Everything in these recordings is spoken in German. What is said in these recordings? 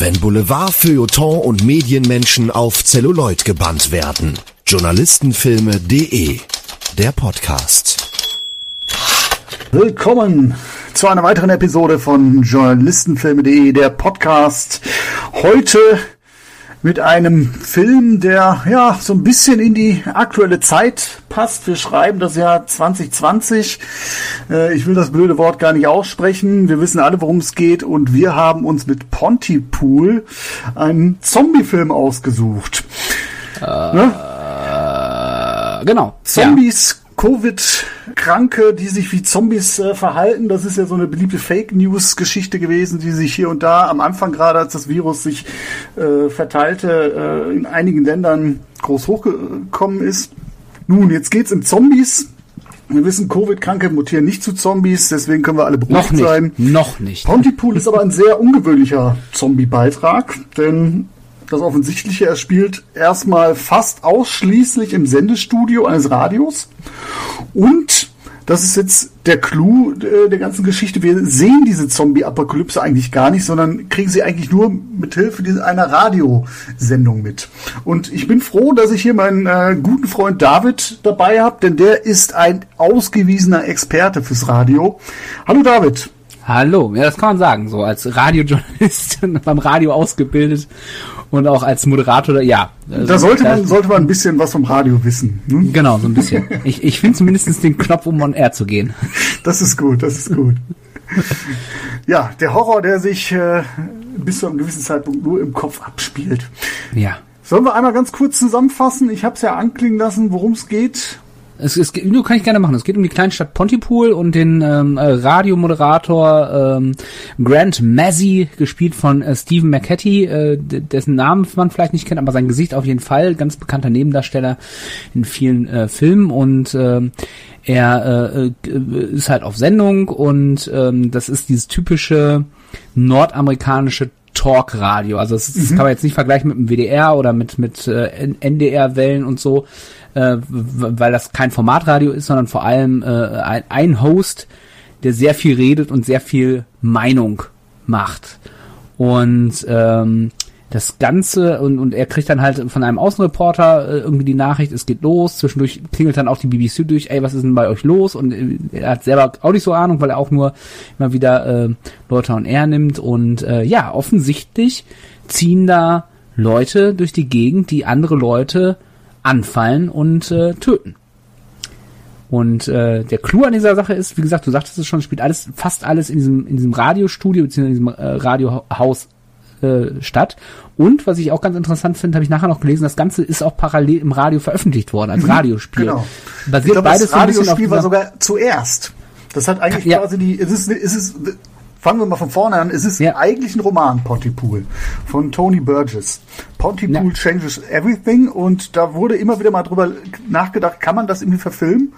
Wenn Boulevard, Feuilleton und Medienmenschen auf Celluloid gebannt werden. Journalistenfilme.de Der Podcast. Willkommen zu einer weiteren Episode von Journalistenfilme.de, der Podcast. Heute mit einem Film, der ja so ein bisschen in die aktuelle Zeit passt. Wir schreiben das Jahr 2020. Äh, ich will das blöde Wort gar nicht aussprechen. Wir wissen alle, worum es geht und wir haben uns mit Pontypool einen Zombie-Film ausgesucht. Äh, ne? Genau. Zombies. Ja. Covid-Kranke, die sich wie Zombies äh, verhalten. Das ist ja so eine beliebte Fake News-Geschichte gewesen, die sich hier und da am Anfang gerade, als das Virus sich äh, verteilte, äh, in einigen Ländern groß hochgekommen ist. Nun, jetzt geht's um Zombies. Wir wissen, Covid-Kranke mutieren nicht zu Zombies, deswegen können wir alle beruhigt Noch nicht. sein. Noch nicht. Pontypool ist aber ein sehr ungewöhnlicher Zombie-Beitrag, denn das Offensichtliche, er spielt erstmal fast ausschließlich im Sendestudio eines Radios. Und das ist jetzt der Clou äh, der ganzen Geschichte. Wir sehen diese Zombie-Apokalypse eigentlich gar nicht, sondern kriegen sie eigentlich nur mit Hilfe einer Radiosendung mit. Und ich bin froh, dass ich hier meinen äh, guten Freund David dabei habe, denn der ist ein ausgewiesener Experte fürs Radio. Hallo David. Hallo, ja, das kann man sagen, so als Radiojournalist beim Radio ausgebildet und auch als Moderator, ja. Also da sollte man, sollte man ein bisschen was vom Radio wissen. Hm? Genau, so ein bisschen. Ich, ich finde zumindest den Knopf, um on air zu gehen. Das ist gut, das ist gut. ja, der Horror, der sich äh, bis zu einem gewissen Zeitpunkt nur im Kopf abspielt. Ja. Sollen wir einmal ganz kurz zusammenfassen? Ich habe es ja anklingen lassen, worum es geht. Es, es, nur kann ich gerne machen. Es geht um die Kleinstadt Pontypool und den ähm, äh, Radiomoderator ähm, Grant Mazzy, gespielt von äh, Stephen McCatty, äh, dessen Namen man vielleicht nicht kennt, aber sein Gesicht auf jeden Fall. Ganz bekannter Nebendarsteller in vielen äh, Filmen und äh, er äh, äh, ist halt auf Sendung und ähm, das ist dieses typische nordamerikanische Talkradio. Also das, das mhm. kann man jetzt nicht vergleichen mit dem WDR oder mit mit äh, NDR-Wellen und so äh, weil das kein Formatradio ist, sondern vor allem äh, ein, Host, der sehr viel redet und sehr viel Meinung macht. Und ähm, das Ganze und, und er kriegt dann halt von einem Außenreporter äh, irgendwie die Nachricht, es geht los. Zwischendurch klingelt dann auch die BBC durch, ey, was ist denn bei euch los? Und äh, er hat selber auch nicht so Ahnung, weil er auch nur immer wieder äh, Leute on Air nimmt. Und äh, ja, offensichtlich ziehen da Leute durch die Gegend, die andere Leute anfallen und äh, töten. Und äh, der Clou an dieser Sache ist, wie gesagt, du sagtest es schon, spielt alles, fast alles in diesem, in diesem Radiostudio bzw. in diesem äh, Radiohaus äh, statt. Und was ich auch ganz interessant finde, habe ich nachher noch gelesen, das Ganze ist auch parallel im Radio veröffentlicht worden als mhm, Radiospiel. Genau. Basiert ich glaub, beides das Radiospiel so war sogar zuerst. Das hat eigentlich ja. quasi die, es ist, es ist fangen wir mal von vorne an. Es ist ja. eigentlich ein Roman, Pontypool, von Tony Burgess. Pontypool ja. Changes Everything und da wurde immer wieder mal drüber nachgedacht, kann man das irgendwie verfilmen?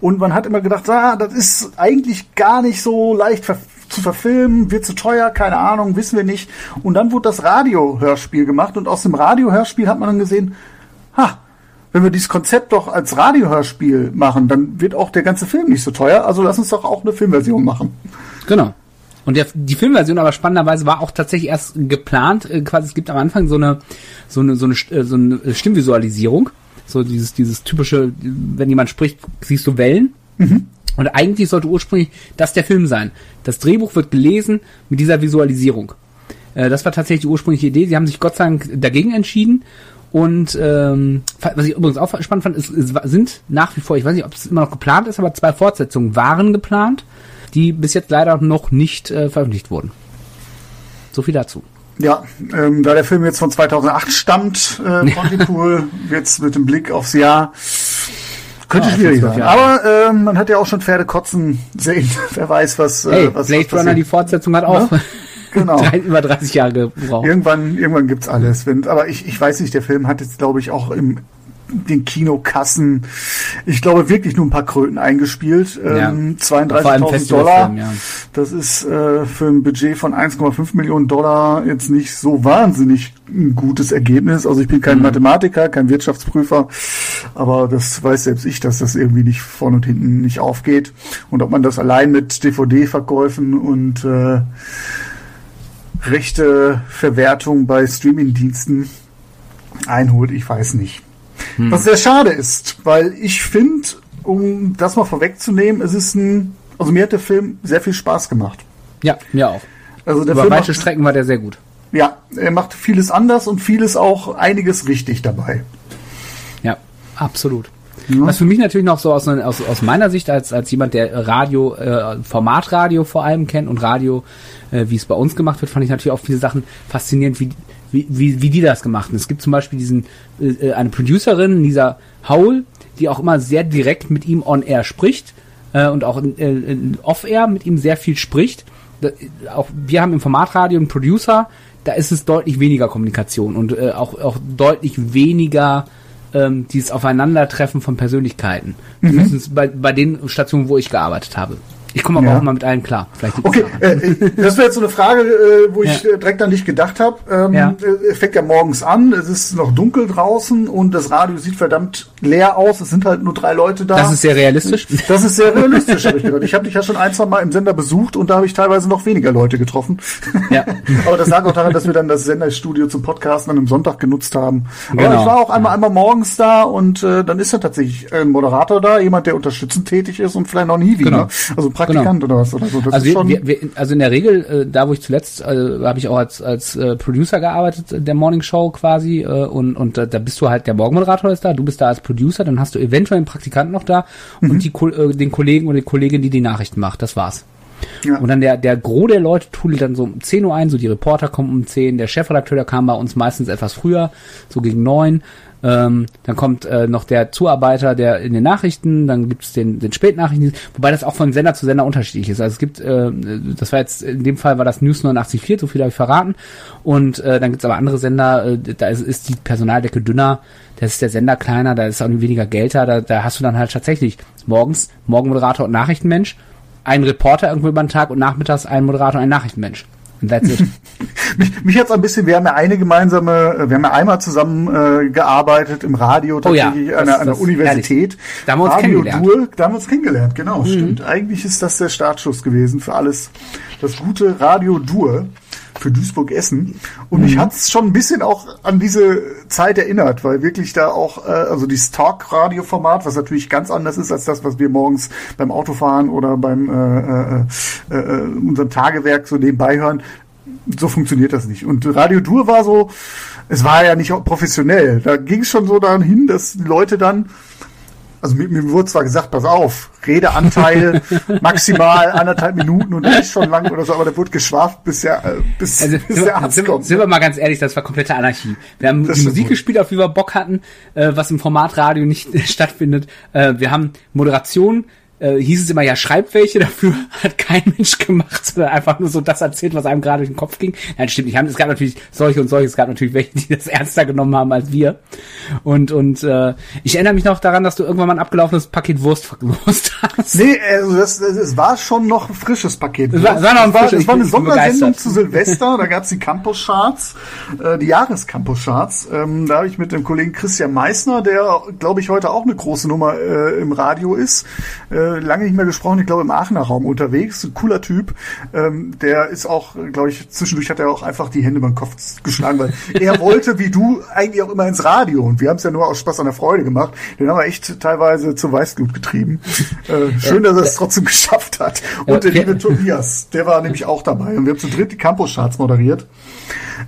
Und man hat immer gedacht, ah, das ist eigentlich gar nicht so leicht ver zu verfilmen, wird zu teuer, keine Ahnung, wissen wir nicht. Und dann wurde das Radiohörspiel gemacht und aus dem Radiohörspiel hat man dann gesehen, ha, wenn wir dieses Konzept doch als Radiohörspiel machen, dann wird auch der ganze Film nicht so teuer. Also lass uns doch auch eine Filmversion machen. Genau. Und der, die Filmversion aber spannenderweise war auch tatsächlich erst geplant, äh, quasi es gibt am Anfang so eine so eine so eine, äh, so eine Stimmvisualisierung, so dieses dieses typische, wenn jemand spricht, siehst du Wellen. Mhm. Und eigentlich sollte ursprünglich das der Film sein. Das Drehbuch wird gelesen mit dieser Visualisierung. Äh, das war tatsächlich die ursprüngliche Idee. Sie haben sich Gott sei Dank dagegen entschieden. Und ähm, was ich übrigens auch spannend fand, ist, es sind nach wie vor, ich weiß nicht, ob es immer noch geplant ist, aber zwei Fortsetzungen waren geplant die bis jetzt leider noch nicht äh, veröffentlicht wurden. So viel dazu. Ja, ähm, da der Film jetzt von 2008 stammt, äh, Pontypool, jetzt mit dem Blick aufs Jahr, könnte ja, schwierig sein. Aber äh, man hat ja auch schon Pferde kotzen sehen. Wer weiß, was. Äh, hey, was Blade was Runner, die Fortsetzung hat auch. Ja? Genau. Drei, über 30 Jahre gebraucht. Irgendwann, irgendwann gibt's alles. Wenn, aber ich, ich weiß nicht, der Film hat jetzt, glaube ich, auch im den Kinokassen, ich glaube, wirklich nur ein paar Kröten eingespielt. Ja. Ähm, 32.000 Dollar. Ja. Das ist äh, für ein Budget von 1,5 Millionen Dollar jetzt nicht so wahnsinnig ein gutes Ergebnis. Also ich bin kein mhm. Mathematiker, kein Wirtschaftsprüfer, aber das weiß selbst ich, dass das irgendwie nicht vorne und hinten nicht aufgeht. Und ob man das allein mit DVD-Verkäufen und äh, rechte Verwertung bei Streamingdiensten einholt. Ich weiß nicht. Hm. Was sehr schade ist, weil ich finde, um das mal vorwegzunehmen, es ist ein, also mir hat der Film sehr viel Spaß gemacht. Ja, mir auch. Also der Über Film weite Strecken war der sehr gut. Ja, er macht vieles anders und vieles auch einiges richtig dabei. Ja, absolut. Ja. Was für mich natürlich noch so aus, aus, aus meiner Sicht als, als jemand, der Radio, äh, Formatradio vor allem kennt und Radio, äh, wie es bei uns gemacht wird, fand ich natürlich auch viele Sachen faszinierend, wie, wie, wie, wie die das gemacht haben. Es gibt zum Beispiel diesen, äh, äh eine Producerin, Lisa Howell, die auch immer sehr direkt mit ihm on air spricht äh, und auch äh, off air mit ihm sehr viel spricht. Da, auch wir haben im Formatradio einen Producer, da ist es deutlich weniger Kommunikation und äh, auch, auch deutlich weniger ähm, dieses Aufeinandertreffen von Persönlichkeiten. Mhm. Zumindest bei, bei den Stationen, wo ich gearbeitet habe. Ich komme aber ja. auch mal mit allen klar. Vielleicht okay, äh, das wäre jetzt so eine Frage, äh, wo ich ja. Äh, direkt an dich gedacht habe. Ähm, ja. Äh, fängt ja morgens an, es ist noch dunkel draußen und das Radio sieht verdammt leer aus. Es sind halt nur drei Leute da. Das ist sehr realistisch. Das ist sehr realistisch, habe ich gedacht. Ich habe dich ja schon ein, zwei Mal im Sender besucht und da habe ich teilweise noch weniger Leute getroffen. Ja. aber das lag auch daran, dass wir dann das Senderstudio zum Podcasten an einem Sonntag genutzt haben. Aber genau. ich war auch einmal, einmal morgens da und äh, dann ist ja tatsächlich ein Moderator da, jemand, der unterstützend tätig ist und vielleicht noch nie wieder. Genau. Also Praktikant genau. oder was oder so. Das also, wir, wir, wir, also in der Regel, äh, da wo ich zuletzt, äh, habe ich auch als, als äh, Producer gearbeitet, der Morning Show quasi, äh, und, und äh, da bist du halt, der Morgenmoderator ist da, du bist da als Producer, dann hast du eventuell einen Praktikanten noch da mhm. und die, äh, den Kollegen oder die Kollegin, die die Nachrichten macht. Das war's. Ja. Und dann der, der Gros der Leute tut dann so um 10 Uhr ein, so die Reporter kommen um 10, der Chefredakteur, der kam bei uns meistens etwas früher, so gegen 9. Ähm, dann kommt äh, noch der Zuarbeiter, der in den Nachrichten, dann gibt es den, den Spätnachrichten, wobei das auch von Sender zu Sender unterschiedlich ist. Also es gibt, äh, das war jetzt, in dem Fall war das News 89.4, so viel habe ich verraten. Und äh, dann gibt es aber andere Sender, äh, da ist, ist die Personaldecke dünner, da ist der Sender kleiner, da ist auch weniger Geld da, da, da hast du dann halt tatsächlich morgens Morgenmoderator und Nachrichtenmensch, einen Reporter irgendwo über den Tag und nachmittags einen Moderator und einen Nachrichtenmensch. That's it. mich mich jetzt ein bisschen, wir haben ja eine gemeinsame, wir haben ja einmal zusammen äh, gearbeitet im Radio tatsächlich oh ja, an, der, an der Universität. Da haben wir uns Radio kennengelernt. Dur, da haben wir uns kennengelernt, genau, mhm. stimmt. Eigentlich ist das der Startschuss gewesen für alles, das gute Radio Dur für Duisburg-Essen. Und mhm. mich hat es schon ein bisschen auch an diese Zeit erinnert, weil wirklich da auch, äh, also dieses Talk-Radio-Format, was natürlich ganz anders ist als das, was wir morgens beim Autofahren oder beim äh, äh, äh, unserem Tagewerk so nebenbei hören, so funktioniert das nicht. Und Radio Dur war so, es war ja nicht professionell. Da ging es schon so dahin, dass die Leute dann also mir, mir wurde zwar gesagt, pass auf, Redeanteil maximal anderthalb Minuten und nicht schon lang oder so, aber da wurde geschwaft, bis, ja, äh, bis, also, bis der Arzt sind, kommt. Sind wir mal ganz ehrlich, das war komplette Anarchie. Wir haben das die Musik gut. gespielt, auf die wir Bock hatten, äh, was im Formatradio nicht stattfindet. Äh, wir haben Moderation äh, hieß es immer, ja, schreibt welche dafür, hat kein Mensch gemacht, sondern einfach nur so das erzählt, was einem gerade durch den Kopf ging. Nein, stimmt nicht. Es gab natürlich solche und solche, es gab natürlich welche, die das ernster genommen haben als wir. Und, und äh, ich erinnere mich noch daran, dass du irgendwann mal ein abgelaufenes Paket Wurst verlost hast. Nee, also das, das war schon noch ein frisches Paket. Es war, war noch ein frisches. Es war eine Sondersendung zu Silvester, da gab's die Campus Charts, äh, die Jahrescampus Charts. Ähm, da habe ich mit dem Kollegen Christian Meissner, der, glaube ich, heute auch eine große Nummer äh, im Radio ist, äh, lange nicht mehr gesprochen, ich glaube im Aachener Raum unterwegs, ein cooler Typ. Ähm, der ist auch, glaube ich, zwischendurch hat er auch einfach die Hände beim Kopf geschlagen, weil er wollte, wie du, eigentlich auch immer ins Radio. Und wir haben es ja nur aus Spaß an der Freude gemacht. Den haben wir echt teilweise zu Weißglut getrieben. Äh, schön, dass er es trotzdem geschafft hat. Und der liebe Tobias, der war nämlich auch dabei. Und wir haben zu dritt die Campus-Charts moderiert.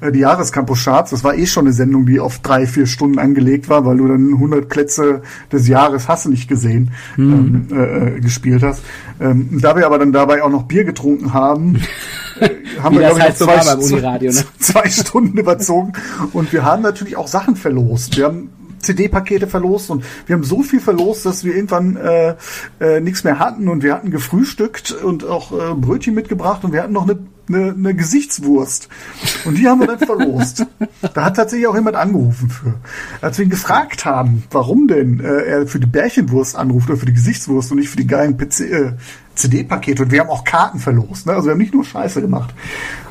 Äh, die Jahrescampus-Charts. Das war eh schon eine Sendung, die auf drei, vier Stunden angelegt war, weil du dann 100 Plätze des Jahres hast du nicht gesehen, mhm. ähm, äh, äh, gespielt hast. Ähm, da wir aber dann dabei auch noch Bier getrunken haben, äh, haben wir, glaube halt so zwei, Uniradio, ne? zwei Stunden überzogen. Und wir haben natürlich auch Sachen verlost. Wir haben CD-Pakete verlost und wir haben so viel verlost, dass wir irgendwann äh, äh, nichts mehr hatten und wir hatten gefrühstückt und auch äh, Brötchen mitgebracht und wir hatten noch eine eine, eine Gesichtswurst. Und die haben wir dann verlost. da hat tatsächlich auch jemand angerufen für. Als wir ihn gefragt haben, warum denn äh, er für die Bärchenwurst anruft oder für die Gesichtswurst und nicht für die geilen äh, CD-Pakete. Und wir haben auch Karten verlost. Ne? Also wir haben nicht nur Scheiße gemacht.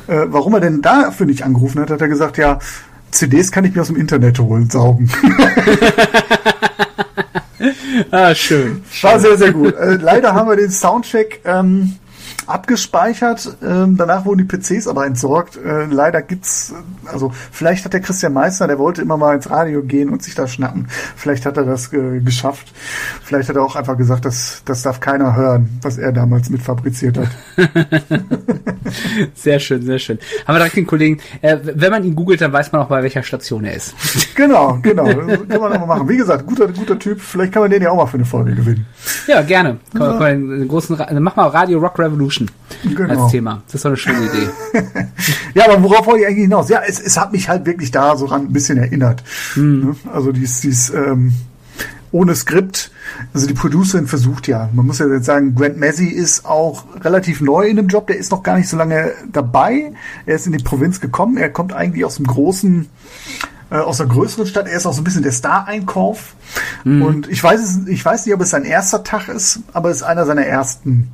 Äh, warum er denn dafür nicht angerufen hat, hat er gesagt, ja, CDs kann ich mir aus dem Internet holen, saugen. ah, schön. War sehr, sehr gut. Äh, leider haben wir den Soundcheck ähm, abgespeichert. Ähm, danach wurden die PCs aber entsorgt. Äh, leider gibt's, also vielleicht hat der Christian Meister, der wollte immer mal ins Radio gehen und sich da schnappen. Vielleicht hat er das äh, geschafft. Vielleicht hat er auch einfach gesagt, das, das darf keiner hören, was er damals mit fabriziert hat. sehr schön, sehr schön. Haben wir direkt den Kollegen, äh, wenn man ihn googelt, dann weiß man auch, bei welcher Station er ist. genau, genau. Das kann man auch mal machen. Wie gesagt, guter, guter Typ. Vielleicht kann man den ja auch mal für eine Folge gewinnen. Ja, gerne. Komm, ja. Komm, einen großen, mach mal Radio Rock Revolution genau. als Thema. Das ist doch eine schöne Idee. ja, aber worauf wollte ich eigentlich hinaus? Ja, es, es hat mich halt wirklich da so ein bisschen erinnert. Mhm. Also dies, dies ähm, ohne Skript. Also die Producerin versucht ja. Man muss ja jetzt sagen, Grant Massey ist auch relativ neu in dem Job. Der ist noch gar nicht so lange dabei. Er ist in die Provinz gekommen. Er kommt eigentlich aus dem großen äh, aus einer größeren Stadt. Er ist auch so ein bisschen der Star-Einkauf. Mhm. Und ich weiß es, ich weiß nicht, ob es sein erster Tag ist, aber es ist einer seiner ersten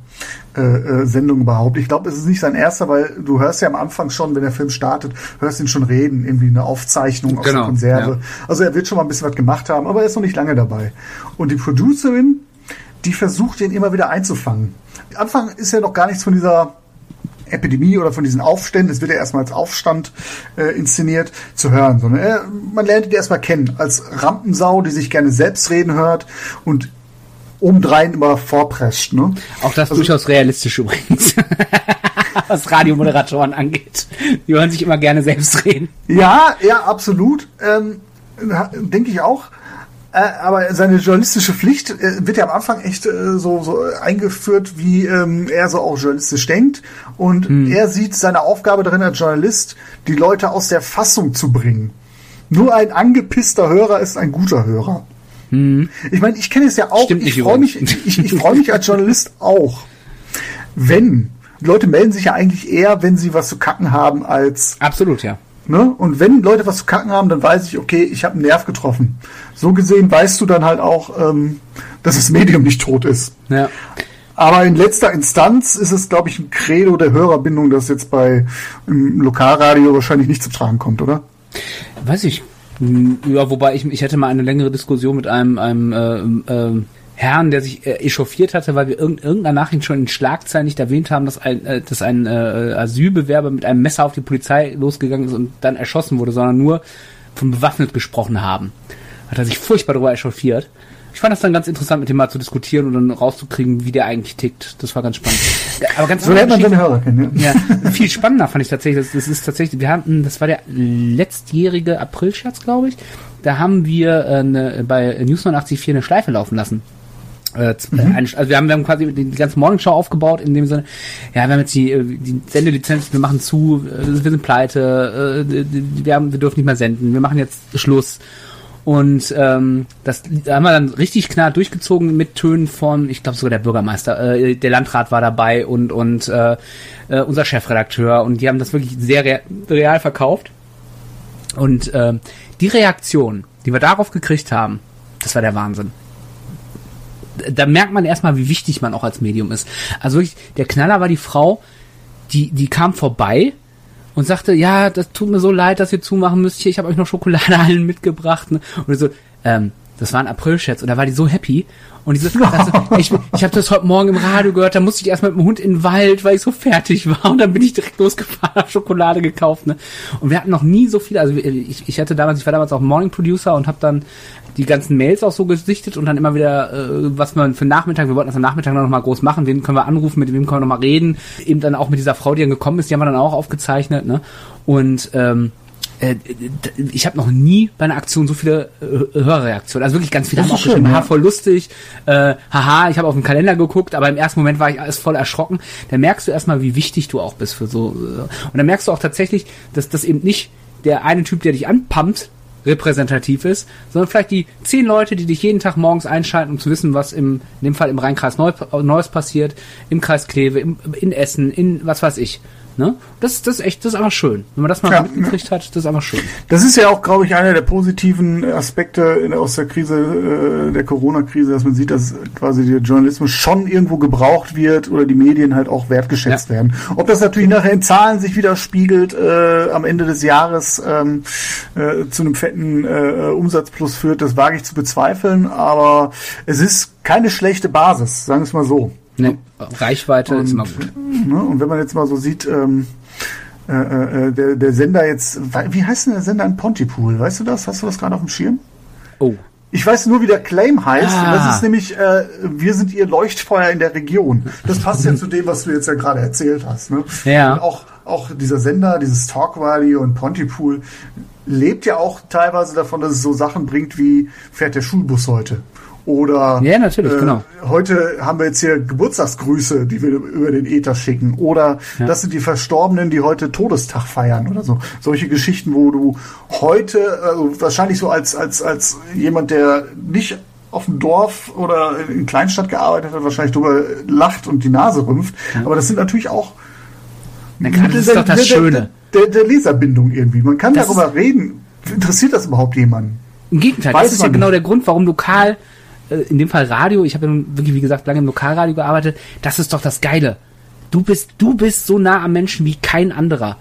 äh, äh, Sendungen überhaupt. Ich glaube, es ist nicht sein erster, weil du hörst ja am Anfang schon, wenn der Film startet, hörst ihn schon reden, irgendwie eine Aufzeichnung aus genau, der Konserve. Ja. Also er wird schon mal ein bisschen was gemacht haben, aber er ist noch nicht lange dabei. Und die Producerin, die versucht ihn immer wieder einzufangen. Am Anfang ist ja noch gar nichts von dieser Epidemie oder von diesen Aufständen, es wird ja erstmal als Aufstand äh, inszeniert, zu hören, sondern äh, man lernt ihn erstmal kennen als Rampensau, die sich gerne selbst reden hört und obendrein immer vorprescht. Ne? Auch das also, durchaus realistisch übrigens. was Radiomoderatoren angeht. Die wollen sich immer gerne selbst reden. Ja, ja, absolut. Ähm, Denke ich auch. Äh, aber seine journalistische Pflicht äh, wird ja am Anfang echt äh, so, so eingeführt, wie ähm, er so auch journalistisch denkt. Und hm. er sieht seine Aufgabe darin als Journalist, die Leute aus der Fassung zu bringen. Nur ein angepisster Hörer ist ein guter Hörer. Hm. Ich meine, ich kenne es ja auch. Stimmt ich freue mich, ich, ich freue mich als Journalist auch, wenn Leute melden sich ja eigentlich eher, wenn sie was zu kacken haben, als absolut ja Ne? Und wenn Leute was zu kacken haben, dann weiß ich, okay, ich habe einen Nerv getroffen. So gesehen weißt du dann halt auch, ähm, dass das Medium nicht tot ist. Ja. Aber in letzter Instanz ist es, glaube ich, ein Credo der Hörerbindung, das jetzt bei im Lokalradio wahrscheinlich nicht zu tragen kommt, oder? Weiß ich. Ja, wobei ich, ich hätte mal eine längere Diskussion mit einem, einem äh, äh, Herrn, der sich äh, echauffiert hatte, weil wir irg irgendeiner Nachricht schon in Schlagzeilen nicht erwähnt haben, dass ein, äh, dass ein äh, Asylbewerber mit einem Messer auf die Polizei losgegangen ist und dann erschossen wurde, sondern nur von bewaffnet gesprochen haben. Hat er sich furchtbar darüber echauffiert. Ich fand das dann ganz interessant, mit dem mal zu diskutieren und dann rauszukriegen, wie der eigentlich tickt. Das war ganz spannend. Aber ganz so lernt man den Hörer kennen. Ja. ja, viel spannender fand ich tatsächlich. Das, das ist tatsächlich, wir hatten, das war der letztjährige Aprilscherz, glaube ich. Da haben wir äh, eine, bei News 89.4 eine Schleife laufen lassen. Äh, mhm. also wir haben, wir haben quasi die, die ganze Morningshow aufgebaut in dem Sinne, ja, wir haben jetzt die, äh, die Sendelizenz, wir machen zu, äh, wir sind pleite, wir, haben, wir dürfen nicht mehr senden, wir machen jetzt Schluss. Und ähm, das da haben wir dann richtig klar durchgezogen mit Tönen von, ich glaube sogar der Bürgermeister, äh, der Landrat war dabei und und äh, äh, unser Chefredakteur und die haben das wirklich sehr rea real verkauft. Und äh, die Reaktion, die wir darauf gekriegt haben, das war der Wahnsinn da merkt man erstmal, wie wichtig man auch als Medium ist. Also wirklich, der Knaller war die Frau, die, die kam vorbei und sagte, ja, das tut mir so leid, dass ihr zumachen müsst. Hier, ich habe euch noch Schokolade allen mitgebracht. Ne? Und so, ähm, das war ein April-Scherz und da war die so happy. Und diese, also, ich, ich habe das heute Morgen im Radio gehört, da musste ich erst mit dem Hund in den Wald, weil ich so fertig war. Und dann bin ich direkt losgefahren, habe Schokolade gekauft. Ne? Und wir hatten noch nie so viel, also ich, ich hatte damals, ich war damals auch Morning Producer und habe dann die ganzen Mails auch so gesichtet und dann immer wieder, äh, was man für Nachmittag, wir wollten das am Nachmittag noch mal groß machen, wen können wir anrufen, mit wem können wir noch mal reden. Eben dann auch mit dieser Frau, die dann gekommen ist, die haben wir dann auch aufgezeichnet. Ne? Und ähm, äh, ich habe noch nie bei einer Aktion so viele äh, Hörreaktionen, also wirklich ganz viele haben auch schön, geschrieben, ja. voll lustig, äh, haha, ich habe auf den Kalender geguckt, aber im ersten Moment war ich alles voll erschrocken. Da merkst du erstmal, wie wichtig du auch bist für so. Äh, und dann merkst du auch tatsächlich, dass das eben nicht der eine Typ, der dich anpumpt, repräsentativ ist, sondern vielleicht die zehn Leute, die dich jeden Tag morgens einschalten, um zu wissen, was im, in dem Fall im Rheinkreis Neues passiert, im Kreis Kleve, im, in Essen, in was weiß ich. Ne? Das, das ist echt, das ist einfach schön. Wenn man das mal ja, mitgekriegt hat, das ist einfach schön. Das ist ja auch, glaube ich, einer der positiven Aspekte aus der Krise, äh, der Corona-Krise, dass man sieht, dass quasi der Journalismus schon irgendwo gebraucht wird oder die Medien halt auch wertgeschätzt ja. werden. Ob das natürlich nachher in Zahlen sich widerspiegelt, äh, am Ende des Jahres ähm, äh, zu einem fetten äh, Umsatzplus führt, das wage ich zu bezweifeln, aber es ist keine schlechte Basis, sagen wir es mal so. Nee, Reichweite und, ist immer gut. Ne? Und wenn man jetzt mal so sieht, ähm, äh, äh, der, der Sender jetzt, wie heißt denn der Sender in Pontypool? Weißt du das? Hast du das gerade auf dem Schirm? Oh. Ich weiß nur, wie der Claim heißt. Ah. das ist nämlich, äh, wir sind ihr Leuchtfeuer in der Region. Das passt ja zu dem, was du jetzt ja gerade erzählt hast. Ne? Ja. Und auch, auch dieser Sender, dieses Talkradio und Pontypool, lebt ja auch teilweise davon, dass es so Sachen bringt wie fährt der Schulbus heute. Oder ja, natürlich, äh, genau. heute haben wir jetzt hier Geburtstagsgrüße, die wir über den Äther schicken. Oder ja. das sind die Verstorbenen, die heute Todestag feiern oder so. Solche Geschichten, wo du heute, also wahrscheinlich so als, als, als jemand, der nicht auf dem Dorf oder in Kleinstadt gearbeitet hat, wahrscheinlich drüber lacht und die Nase rümpft. Ja. Aber das sind natürlich auch Na klar, das ist doch das der, Schöne. Der, der, Leserbindung irgendwie. Man kann das darüber reden. Interessiert das überhaupt jemanden? Im Gegenteil, Weiß das ist ja genau der Grund, warum lokal äh, in dem Fall Radio, ich habe ja wirklich, wie gesagt, lange im Lokalradio gearbeitet, das ist doch das Geile. Du bist, du bist so nah am Menschen wie kein anderer.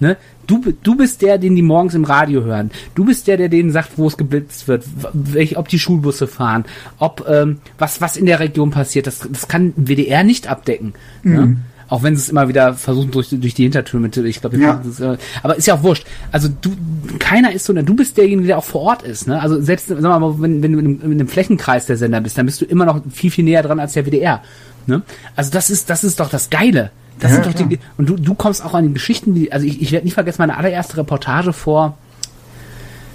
Ne? Du, du bist der, den die morgens im Radio hören. Du bist der, der denen sagt, wo es geblitzt wird, welch, ob die Schulbusse fahren, ob ähm, was, was in der Region passiert. Das, das kann WDR nicht abdecken. Ne? Mhm. Ne? Auch wenn sie es immer wieder versuchen durch, durch die Hintertür mit, ich glaube, ja. Äh, aber ist ja auch wurscht. Also du, keiner ist so, du bist derjenige, der auch vor Ort ist, ne? Also selbst, sag mal, wenn, wenn du in, in dem Flächenkreis der Sender bist, dann bist du immer noch viel, viel näher dran als der WDR, ne? Also das ist, das ist doch das Geile. Das ja, sind doch die, und du, du kommst auch an die Geschichten, wie, also ich, ich werde nicht vergessen, meine allererste Reportage vor,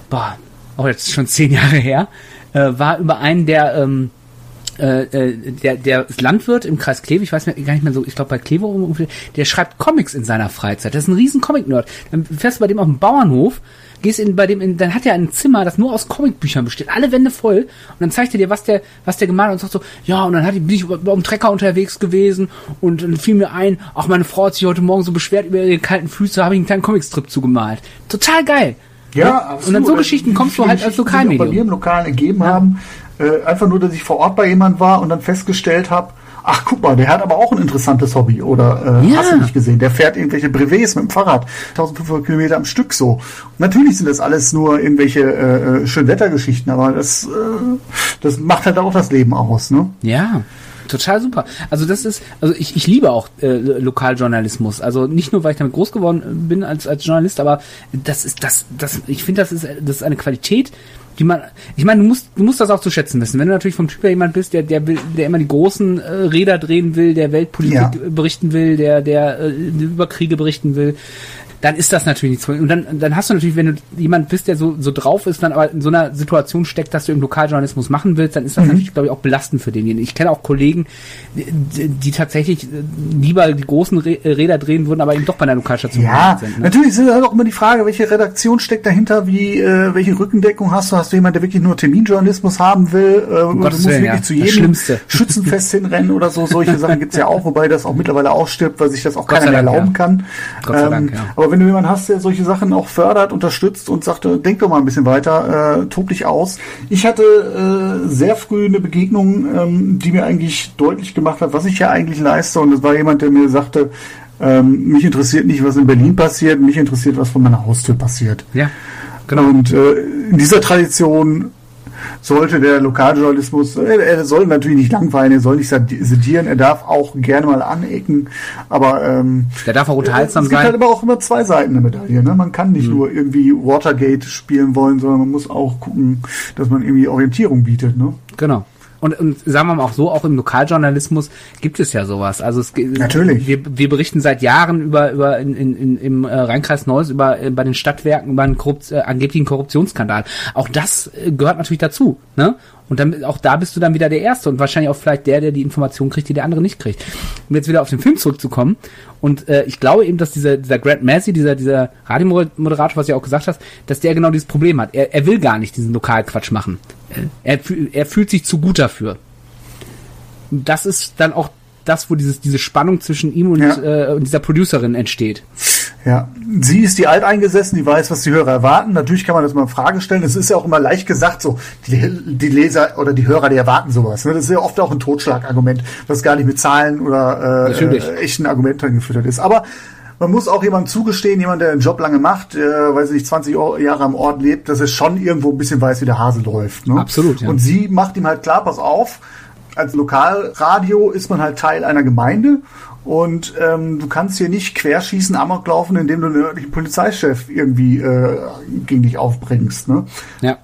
boah, auch jetzt schon zehn Jahre her, äh, war über einen, der, ähm, äh, äh, der, der ist Landwirt im Kreis Kleve, ich weiß gar nicht mehr so, ich glaube bei Kleve, der schreibt Comics in seiner Freizeit. Das ist ein riesen Comic-Nerd. Dann fährst du bei dem auf dem Bauernhof, gehst in bei dem, in, dann hat er ein Zimmer, das nur aus Comicbüchern besteht, alle Wände voll, und dann zeigt er dir, was der, was der gemalt hat und sagt so, ja, und dann hat, bin ich über dem Trecker unterwegs gewesen und dann fiel mir ein, ach, meine Frau hat sich heute Morgen so beschwert über ihre kalten Füße, habe ich einen kleinen Comicstrip zugemalt. Total geil. Ja, ja? Absolut. Und an so Geschichten kommst du halt als Lokalmedium. Bei mir im Lokalen ergeben ja. haben, äh, einfach nur, dass ich vor Ort bei jemand war und dann festgestellt habe, ach guck mal, der hat aber auch ein interessantes Hobby oder äh, ja. hast du nicht gesehen, der fährt irgendwelche Brevets mit dem Fahrrad, 1500 Kilometer am Stück so. natürlich sind das alles nur irgendwelche äh, äh, Schönwettergeschichten, aber das, äh, das macht halt auch das Leben aus, ne? Ja. Total super. Also das ist, also ich, ich liebe auch äh, Lokaljournalismus. Also nicht nur, weil ich damit groß geworden bin als, als Journalist, aber das ist das, das, ich finde, das ist, das ist eine Qualität, die man, ich meine, du musst, du musst das auch zu schätzen wissen. Wenn du natürlich vom Typ her jemand bist, der, der will, der immer die großen äh, Räder drehen will, der Weltpolitik ja. berichten will, der, der äh, über Kriege berichten will, dann ist das natürlich nichts. Und dann, dann hast du natürlich, wenn du jemand bist, der so, so drauf ist, dann aber in so einer Situation steckt, dass du im Lokaljournalismus machen willst, dann ist das mhm. natürlich, glaube ich, auch belastend für denjenigen. Ich kenne auch Kollegen, die, die tatsächlich lieber die großen Räder drehen würden, aber eben doch bei einer Lokalstation ja, sind. Ne? Natürlich ist halt auch immer die Frage, welche Redaktion steckt dahinter, wie, äh, welche Rückendeckung hast du? Hast du jemanden, der wirklich nur Terminjournalismus haben will? Äh, um du musst Willen, wirklich ja. zu jedem Schützenfest hinrennen oder so. Solche Sachen gibt's ja auch, wobei das auch mittlerweile ausstirbt, weil sich das auch Gott keiner mehr erlauben ja. kann. Gott sei ähm, Dank, ja. Aber wenn du jemanden hast, der solche Sachen auch fördert, unterstützt und sagt, denk doch mal ein bisschen weiter, äh, tob dich aus. Ich hatte äh, sehr früh eine Begegnung, ähm, die mir eigentlich deutlich gemacht hat, was ich ja eigentlich leiste. Und es war jemand, der mir sagte, ähm, mich interessiert nicht, was in Berlin passiert, mich interessiert, was von meiner Haustür passiert. Ja. Genau. Und äh, in dieser Tradition sollte der Lokaljournalismus, äh, er soll natürlich nicht langweilen, er soll nicht sedieren, er darf auch gerne mal anecken, aber ähm, der darf auch unterhaltsam sein. Es gibt halt aber auch immer zwei Seiten der Medaille. Ne? Man kann nicht mhm. nur irgendwie Watergate spielen wollen, sondern man muss auch gucken, dass man irgendwie Orientierung bietet. Ne? Genau. Und, und sagen wir mal auch so, auch im Lokaljournalismus gibt es ja sowas. Also es natürlich. Wir, wir berichten seit Jahren über über in, in, im äh, Rheinkreis Neuss über äh, bei den Stadtwerken über einen Korrupt, äh, angeblichen Korruptionsskandal. Auch das äh, gehört natürlich dazu. Ne? Und dann, auch da bist du dann wieder der Erste und wahrscheinlich auch vielleicht der, der die Informationen kriegt, die der andere nicht kriegt. Um jetzt wieder auf den Film zurückzukommen. Und äh, ich glaube eben, dass dieser, dieser Grant Massey, dieser, dieser Radiomoderator, was du ja auch gesagt hast, dass der genau dieses Problem hat. Er, er will gar nicht diesen Lokalquatsch machen. Er, er fühlt sich zu gut dafür. Das ist dann auch das, wo dieses, diese Spannung zwischen ihm und, ja. äh, und dieser Producerin entsteht. Ja, sie ist die alteingesessen, die weiß, was die Hörer erwarten. Natürlich kann man das mal in Frage stellen. Es ist ja auch immer leicht gesagt, so die, die Leser oder die Hörer, die erwarten sowas. Ne? Das ist ja oft auch ein Totschlagargument, was gar nicht mit Zahlen oder äh, äh, echten Argumenten gefüttert ist. Aber man muss auch jemandem zugestehen, jemand, der einen Job lange macht, äh, weil sie nicht 20 Jahre am Ort lebt, dass er schon irgendwo ein bisschen weiß, wie der Hase läuft. Ne? Absolut. Ja. Und sie macht ihm halt klar, pass auf, als Lokalradio ist man halt Teil einer Gemeinde Und ähm, du kannst hier nicht querschießen, Amok laufen, indem du den örtlichen Polizeichef irgendwie äh, gegen dich aufbringst. Ne? Ja.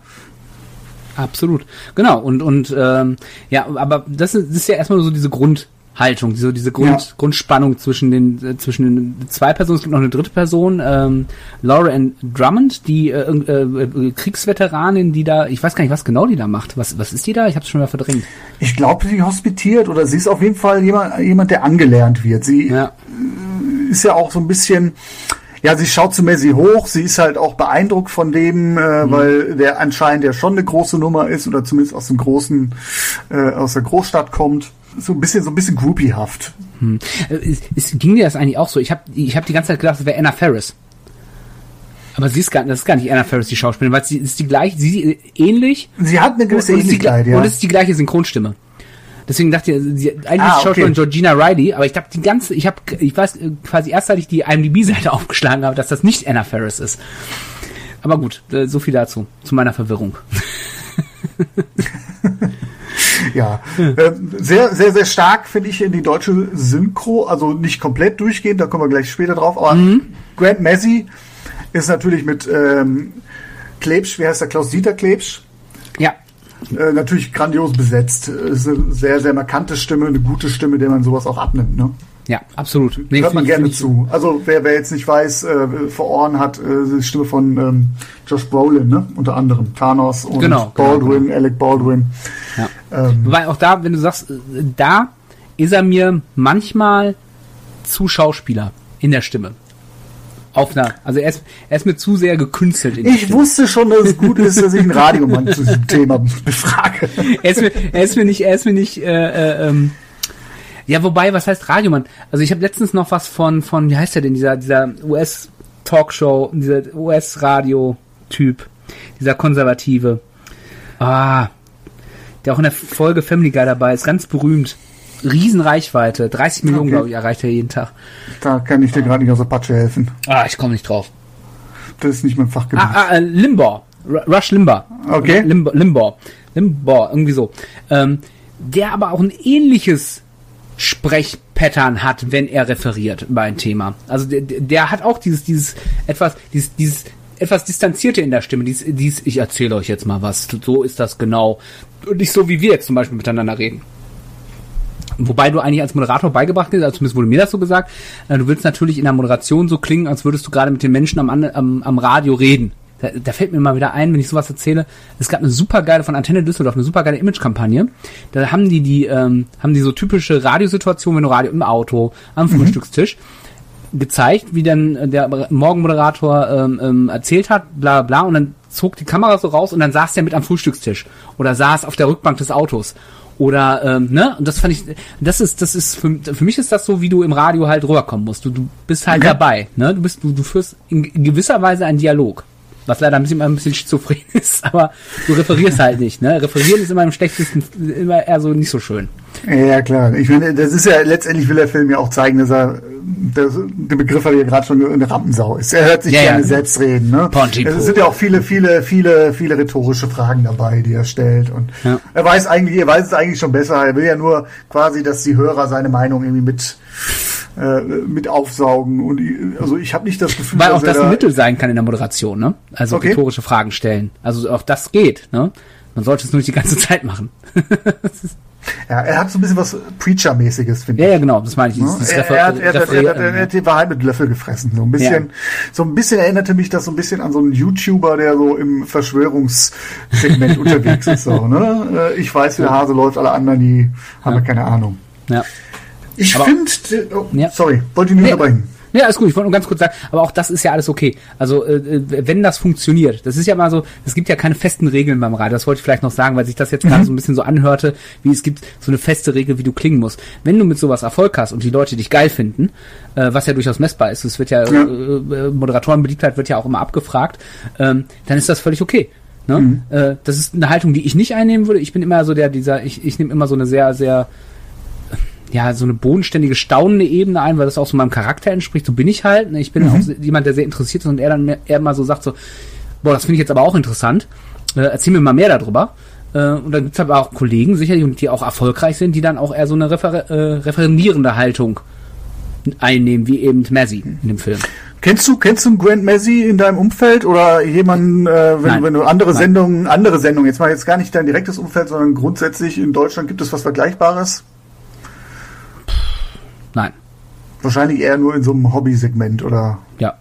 Absolut. Genau. Und, und ähm, ja, aber das ist, das ist ja erstmal so diese Grund, Haltung, so diese Grund, ja. Grundspannung zwischen den äh, zwischen den zwei Personen. Es gibt noch eine dritte Person, ähm, Laura Ann Drummond, die äh, äh, Kriegsveteranin, die da, ich weiß gar nicht, was genau die da macht. Was was ist die da? Ich habe es schon mal verdrängt. Ich glaube, sie hospitiert oder sie ist auf jeden Fall jemand, jemand, der angelernt wird. Sie ja. Äh, ist ja auch so ein bisschen ja, sie schaut zu Messi hoch, sie ist halt auch beeindruckt von dem, äh, mhm. weil der anscheinend ja schon eine große Nummer ist oder zumindest aus dem großen, äh, aus der Großstadt kommt so ein bisschen so ein bisschen groupiehaft. Hm. Es, es ging dir das eigentlich auch so? Ich habe ich hab die ganze Zeit gedacht, es wäre Anna Ferris. Aber sie ist gar, das ist gar nicht Anna Ferris, die Schauspielerin, weil sie ist die gleiche, sie ähnlich. Sie hat eine gewisse Ähnlichkeit, ja. Und es ist die gleiche Synchronstimme. Deswegen dachte ich, sie, eigentlich ah, okay. Schauspielerin Georgina Riley, aber ich dachte die ganze, ich habe, ich weiß quasi erst, als ich die IMDb-Seite aufgeschlagen habe, dass das nicht Anna Ferris ist. Aber gut, äh, so viel dazu, zu meiner Verwirrung. ja, äh, sehr, sehr, sehr stark finde ich in die deutsche Synchro, also nicht komplett durchgehend, da kommen wir gleich später drauf, aber mhm. Grant Messi ist natürlich mit ähm, Klebsch, wie heißt der, Klaus-Dieter Klebsch? Ja. Äh, natürlich grandios besetzt. Ist eine sehr, sehr markante Stimme, eine gute Stimme, der man sowas auch abnimmt, ne? Ja, absolut. Nee, Hört man gerne zu. Also wer, wer jetzt nicht weiß, äh, vor Ohren hat äh, die Stimme von ähm, Josh Brolin, ne? unter anderem Thanos und genau, genau Baldwin, genau. Alec Baldwin. Ja. Ähm, Wobei auch da, wenn du sagst, äh, da ist er mir manchmal zu Schauspieler in der Stimme. Auf einer, also er ist, er ist mir zu sehr gekünstelt. ich Stimme. wusste schon, dass es gut ist, dass ich einen Radiomann zu diesem Thema befrage. er, ist mir, er ist mir nicht, er ist mir nicht, äh, äh, ähm, ja, wobei, was heißt Radiomann? Also ich habe letztens noch was von, von, wie heißt der denn, dieser, dieser US-Talkshow, dieser US-Radio-Typ, dieser Konservative. Ah, der auch in der Folge Family Guy dabei ist, ganz berühmt. Riesenreichweite, 30 Millionen, okay. glaube ich, erreicht er jeden Tag. Da kann ich dir gerade nicht aus der Patsche helfen. Ah, ich komme nicht drauf. Das ist nicht mein Fachgebiet. Ah, ah äh, Limbaugh. Rush Limbaugh. Okay. Limbaugh. Limbaugh, irgendwie so. Ähm, der aber auch ein ähnliches Sprechpattern hat, wenn er referiert über ein Thema. Also der, der hat auch dieses, dieses etwas, dieses, dieses etwas distanzierte in der Stimme. Dies, dies, ich erzähle euch jetzt mal was. So ist das genau. Und nicht so, wie wir jetzt zum Beispiel miteinander reden. Wobei du eigentlich als Moderator beigebracht hast, also zumindest wurde mir das so gesagt, äh, du willst natürlich in der Moderation so klingen, als würdest du gerade mit den Menschen am, am, am Radio reden. Da, da fällt mir mal wieder ein, wenn ich sowas erzähle. Es gab eine super geile von Antenne Düsseldorf, eine super geile Image-Kampagne. Da haben die die ähm, haben die so typische Radiosituation, wenn du Radio im Auto, am mhm. Frühstückstisch gezeigt, wie dann der Morgenmoderator ähm, ähm, erzählt hat, bla bla, und dann zog die Kamera so raus und dann saß der mit am Frühstückstisch oder saß auf der Rückbank des Autos oder ähm, ne und das fand ich das ist das ist für, für mich ist das so wie du im Radio halt rüberkommen musst du du bist halt okay. dabei ne du bist du, du führst in gewisser Weise einen Dialog was leider ein bisschen, ein bisschen schizophren ist, aber du referierst halt nicht, ne? Referieren ist immer im schlechtesten, immer eher so nicht so schön. Ja, klar. Ich meine, das ist ja, letztendlich will der Film ja auch zeigen, dass er, das, den Begriff habe ich ja gerade schon, eine Rampensau ist. Er hört sich ja, gerne ja. selbst reden, ne? Es sind ja auch viele, viele, viele, viele rhetorische Fragen dabei, die er stellt und ja. er weiß eigentlich, er weiß es eigentlich schon besser. Er will ja nur quasi, dass die Hörer seine Meinung irgendwie mit, äh, mit aufsaugen. Und also ich habe nicht das Gefühl, weil auch das ein Mittel sein kann in der Moderation, ne? Also okay. rhetorische Fragen stellen. Also auch das geht, ne? Man sollte es nur nicht die ganze Zeit machen. ja, er hat so ein bisschen was Preacher-mäßiges, finde ich. Ja, ja, genau, das meine ich. Ja? Das er, er, hat, er, hat, er, hat, er, hat die Wahrheit mit Löffel gefressen. So ein bisschen, ja. so ein bisschen erinnerte mich das so ein bisschen an so einen YouTuber, der so im Verschwörungssegment unterwegs ist. So, ne? Äh, ich weiß, wie der Hase läuft, alle anderen, die haben ja keine Ahnung. Ja. Ich finde, oh, ja. sorry, wollte ich nur nee. unterbrechen. Ja, ist gut. Ich wollte nur ganz kurz sagen, aber auch das ist ja alles okay. Also äh, äh, wenn das funktioniert, das ist ja mal so, es gibt ja keine festen Regeln beim Radio. Das wollte ich vielleicht noch sagen, weil sich das jetzt mhm. gerade so ein bisschen so anhörte, wie es gibt so eine feste Regel, wie du klingen musst. Wenn du mit sowas Erfolg hast und die Leute dich geil finden, äh, was ja durchaus messbar ist, es wird ja, ja. Äh, Moderatorenbeliebtheit wird ja auch immer abgefragt, ähm, dann ist das völlig okay. Ne? Mhm. Äh, das ist eine Haltung, die ich nicht einnehmen würde. Ich bin immer so der, dieser, ich, ich nehme immer so eine sehr, sehr ja, so eine bodenständige, staunende Ebene ein, weil das auch so meinem Charakter entspricht. So bin ich halt. Ne? Ich bin mhm. auch jemand, der sehr interessiert ist und er dann eher mal so sagt so, boah, das finde ich jetzt aber auch interessant. Äh, erzähl mir mal mehr darüber. Äh, und dann gibt's aber auch Kollegen sicherlich, die auch erfolgreich sind, die dann auch eher so eine refer äh, referendierende Haltung einnehmen, wie eben Mazzy in dem Film. Kennst du, kennst du einen Grant Messi in deinem Umfeld oder jemanden, äh, wenn, wenn, du andere Nein. Sendungen, andere Sendungen, jetzt mal jetzt gar nicht dein direktes Umfeld, sondern grundsätzlich in Deutschland gibt es was Vergleichbares? Nein. Wahrscheinlich eher nur in so einem Hobby-Segment oder ja.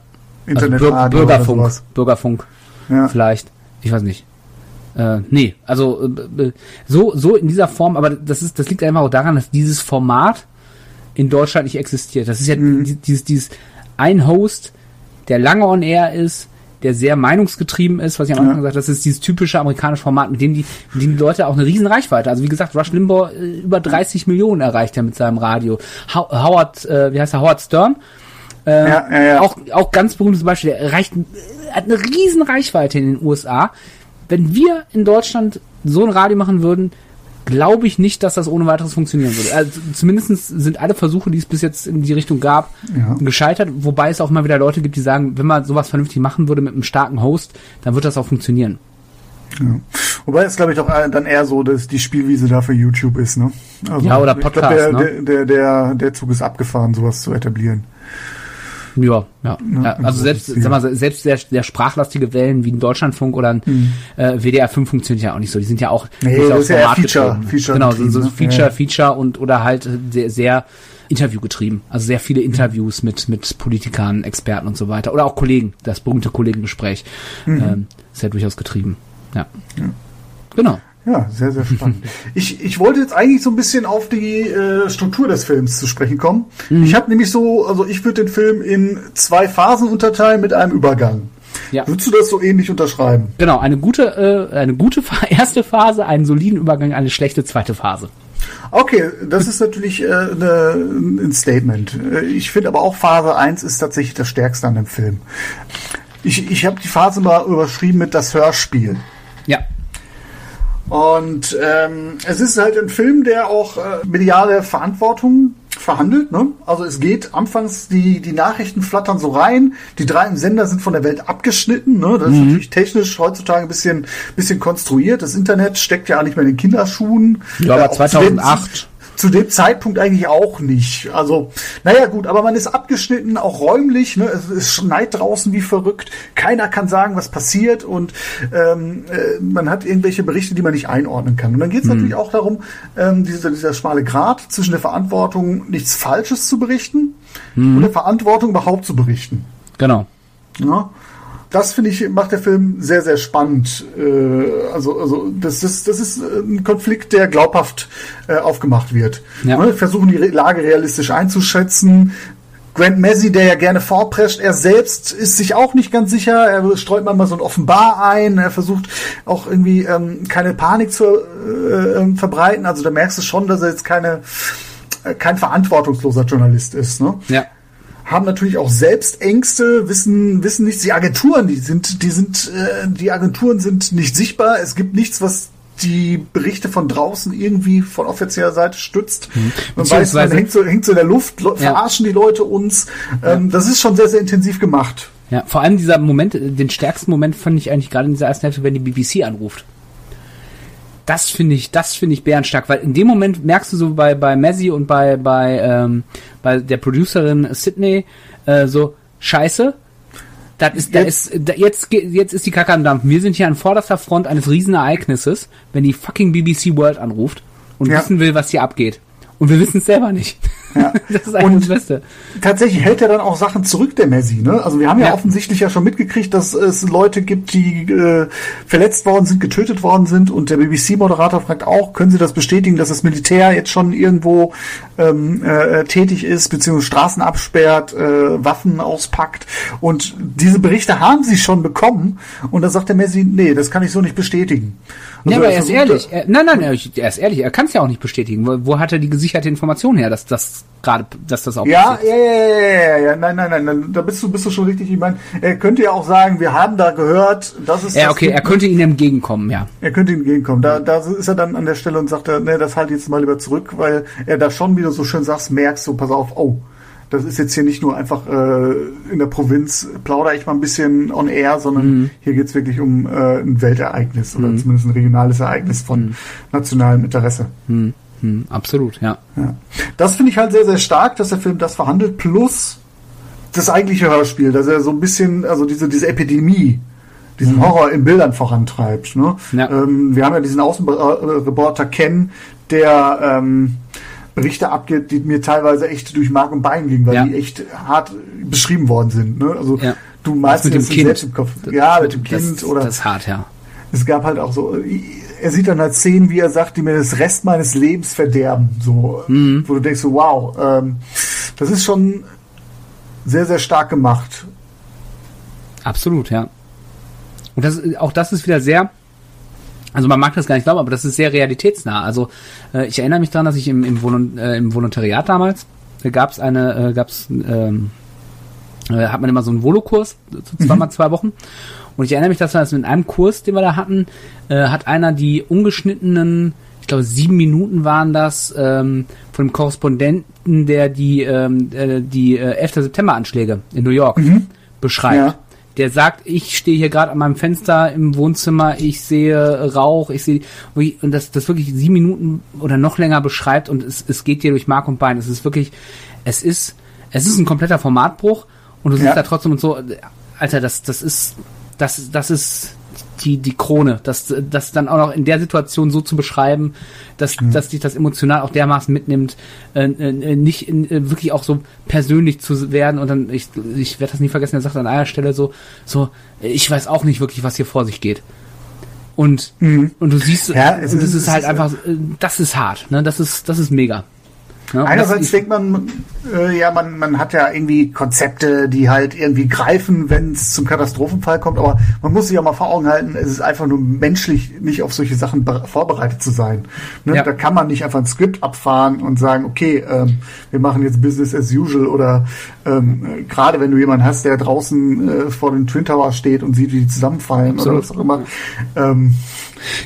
Internetradio also Bürgerfunk, oder Bürgerfunk, ja. vielleicht. Ich weiß nicht. Äh, nee, also äh, so so in dieser Form, aber das ist das liegt einfach auch daran, dass dieses Format in Deutschland nicht existiert. Das ist ja mhm. dieses dieses ein Host, der lange on air ist, der sehr meinungsgetrieben ist, was ich am Anfang ja. gesagt habe, das ist dieses typische amerikanische Format, mit dem die, mit dem die Leute auch eine riesen Reichweite, also wie gesagt, Rush Limbaugh äh, über 30 Millionen erreicht er mit seinem Radio. Howard, äh, wie heißt er, Howard Stern, äh, ja, ja, ja. Auch, auch ganz berühmtes Beispiel, der erreicht, hat eine riesen Reichweite in den USA. Wenn wir in Deutschland so ein Radio machen würden, glaube ich nicht, dass das ohne weiteres funktionieren würde. Also zumindest sind alle Versuche, die es bis jetzt in die Richtung gab, ja. gescheitert. Wobei es auch mal wieder Leute gibt, die sagen, wenn man sowas vernünftig machen würde mit einem starken Host, dann wird das auch funktionieren. Ja. Wobei es, glaube ich, doch äh, dann eher so, dass die Spielwiese da für YouTube ist, ne? Also, ja, oder Podcast. Ich glaub, der, ne? der, der, der Zug ist abgefahren, sowas zu etablieren. Ja, ja. ja also selbst, sag mal, selbst der, der sprachlastige Wellen wie ein Deutschlandfunk oder ein mhm. äh, WDR 5 funktioniert ja auch nicht so. Die sind ja auch nee, das ist ja Feature, Feature genau, so, so ne? Feature, ja. Feature und oder halt sehr, sehr Interview getrieben. Also sehr viele Interviews mit mit Politikern, Experten und so weiter oder auch Kollegen. Das berühmte Kollegengespräch mhm. ähm, ist ja durchaus getrieben. Ja. ja. Genau. Ja, sehr, sehr spannend. ich, ich wollte jetzt eigentlich so ein bisschen auf die äh, Struktur des Films zu sprechen kommen. Mhm. Ich habe nämlich so, also ich würde den Film in zwei Phasen unterteilen mit einem Übergang. Ja. Würdest du das so ähnlich unterschreiben? Genau, eine gute, äh, eine gute erste Phase, einen soliden Übergang, eine schlechte zweite Phase. Okay, das ist natürlich äh, ne, ein Statement. Äh, ich finde aber auch Phase 1 ist tatsächlich das Stärkste an dem Film. Ich, ich habe die Phase mal überschrieben mit das Hörspiel. Und ähm, es ist halt ein Film, der auch äh, mediale Verantwortung verhandelt. Ne? Also es geht anfangs, die, die Nachrichten flattern so rein, die drei im Sender sind von der Welt abgeschnitten. Ne? Das mhm. ist natürlich technisch heutzutage ein bisschen, bisschen konstruiert. Das Internet steckt ja auch nicht mehr in den Kinderschuhen. Ja, aber 2008 zu dem Zeitpunkt eigentlich auch nicht. Also, naja, gut, aber man ist abgeschnitten, auch räumlich. Ne? Es, es schneit draußen wie verrückt. Keiner kann sagen, was passiert und ähm, äh, man hat irgendwelche Berichte, die man nicht einordnen kann. Und dann geht es mhm. natürlich auch darum, ähm, dieser, dieser schmale Grat zwischen der Verantwortung, nichts Falsches zu berichten mhm. und der Verantwortung, überhaupt zu berichten. Genau. Ja? Das finde ich, macht der Film sehr, sehr spannend. Äh, also, also das ist, das ist ein Konflikt, der glaubhaft äh, aufgemacht wird. Ja. Wir versuchen die Lage realistisch einzuschätzen. Grant Messi, der ja gerne vorprescht, er selbst ist sich auch nicht ganz sicher. Er streut manchmal so ein Offenbar ein. Er versucht auch irgendwie ähm, keine Panik zu äh, ähm, verbreiten. Also da merkst du schon, dass er jetzt keine äh, kein verantwortungsloser Journalist ist. Ne? Ja haben natürlich auch selbst Ängste, wissen, wissen nichts. Die Agenturen, die sind, die sind, äh, die Agenturen sind nicht sichtbar. Es gibt nichts, was die Berichte von draußen irgendwie von offizieller Seite stützt. Mhm. Man weiß, man hängt so, hängt so in der Luft, ja. verarschen die Leute uns. Ähm, ja. Das ist schon sehr, sehr intensiv gemacht. Ja, vor allem dieser Moment, den stärksten Moment fand ich eigentlich gerade in dieser ersten Hälfte, wenn die BBC anruft das finde ich, das finde ich bärenstark, weil in dem Moment merkst du so bei bei Messi und bei bei ähm, bei der Producerin Sydney äh, so Scheiße. Das ist, da ist, da, jetzt, jetzt ist die Kacke am Dampfen. Wir sind hier an vorderster Front eines Riesenereignisses, wenn die fucking BBC World anruft und ja. wissen will, was hier abgeht. Und wir wissen es selber nicht. Ja. Das ist eigentlich das Beste. Tatsächlich hält er dann auch Sachen zurück, der Messi. Ne? Also wir haben ja, ja, offensichtlich ja schon mitgekriegt, dass es Leute gibt, die äh, verletzt worden sind, getötet worden sind. Und der BBC-Moderator fragt auch, können Sie das bestätigen, dass das Militär jetzt schon irgendwo ähm, äh, tätig ist, beziehungsweise Straßen absperrt, äh, Waffen auspackt. Und diese Berichte haben sie schon bekommen. Und da sagt der Messi, nee, das kann ich so nicht bestätigen. Ja, aber er ist ehrlich. Er, nein, nein, er ist ehrlich. Er kann es ja auch nicht bestätigen. Wo, wo hat er die gesicherte Information her, dass das gerade, dass das auch ja, ja, ja, ja, ja, ja, nein, nein, nein, nein, da bist du, bist du schon richtig. Ich meine, er könnte ja auch sagen, wir haben da gehört, das ist. Ja, okay, er könnte ihnen entgegenkommen, ja. Er könnte ihnen entgegenkommen. Da, da ist er dann an der Stelle und sagt, ne, das halt jetzt mal lieber zurück, weil er da schon, wie du so schön sagst, merkst, so pass auf, oh, das ist jetzt hier nicht nur einfach äh, in der Provinz plauder ich mal ein bisschen on air, sondern mhm. hier geht's wirklich um äh, ein Weltereignis oder mhm. zumindest ein regionales Ereignis von mhm. nationalem Interesse. Mhm. Hm, absolut, ja. ja. Das finde ich halt sehr, sehr stark, dass der Film das verhandelt, plus das eigentliche Hörspiel, dass er so ein bisschen, also diese, diese Epidemie, diesen mhm. Horror in Bildern vorantreibt. Ne? Ja. Ähm, wir haben ja diesen Außenreporter Ken, der ähm, Berichte abgibt, die mir teilweise echt durch Mark und Bein gingen, weil ja. die echt hart beschrieben worden sind. Ne? Also ja. du malst mit dem Kind. selbst im Kopf. Ja, mit dem Kind das, oder. Das ist hart, ja. Es gab halt auch so, er sieht dann halt Szenen, wie er sagt, die mir das Rest meines Lebens verderben. So, mhm. wo du denkst, so, wow, ähm, das ist schon sehr, sehr stark gemacht. Absolut, ja. Und das, auch das ist wieder sehr, also man mag das gar nicht glauben, aber das ist sehr realitätsnah. Also äh, ich erinnere mich daran, dass ich im, im, Volon, äh, im Volontariat damals äh, gab es eine, äh, gab es, ähm, äh, hat man immer so einen Volokurs, so zweimal mhm. zwei Wochen. Und ich erinnere mich, dass wir das in einem Kurs, den wir da hatten, äh, hat einer die ungeschnittenen, ich glaube sieben Minuten waren das, ähm, von dem Korrespondenten, der die, ähm, äh, die äh, 11. September-Anschläge in New York mhm. beschreibt. Ja der sagt, ich stehe hier gerade an meinem Fenster im Wohnzimmer, ich sehe Rauch, ich sehe und das das wirklich sieben Minuten oder noch länger beschreibt und es, es geht dir durch Mark und Bein. Es ist wirklich, es ist es ist ein kompletter Formatbruch und du sitzt da trotzdem und so, Alter, das das ist das das ist die, die Krone, das, das dann auch noch in der Situation so zu beschreiben, dass, mhm. dass dich das emotional auch dermaßen mitnimmt, äh, äh, nicht in, äh, wirklich auch so persönlich zu werden und dann, ich, ich werde das nie vergessen, er sagt an einer Stelle so, so, ich weiß auch nicht wirklich, was hier vor sich geht. Und, mhm. und du siehst, ja, es und ist, ist halt einfach, äh, das ist hart, ne, das ist, das ist mega. Ja, Einerseits denkt man, äh, ja, man, man hat ja irgendwie Konzepte, die halt irgendwie greifen, wenn es zum Katastrophenfall kommt, aber man muss sich auch mal vor Augen halten, es ist einfach nur menschlich, nicht auf solche Sachen vorbereitet zu sein. Ne? Ja. Da kann man nicht einfach ein Skript abfahren und sagen, okay, ähm, wir machen jetzt Business as usual oder ähm, gerade wenn du jemanden hast, der draußen äh, vor den Twin Towers steht und sieht, wie die zusammenfallen Absolut. oder was auch immer. Ähm,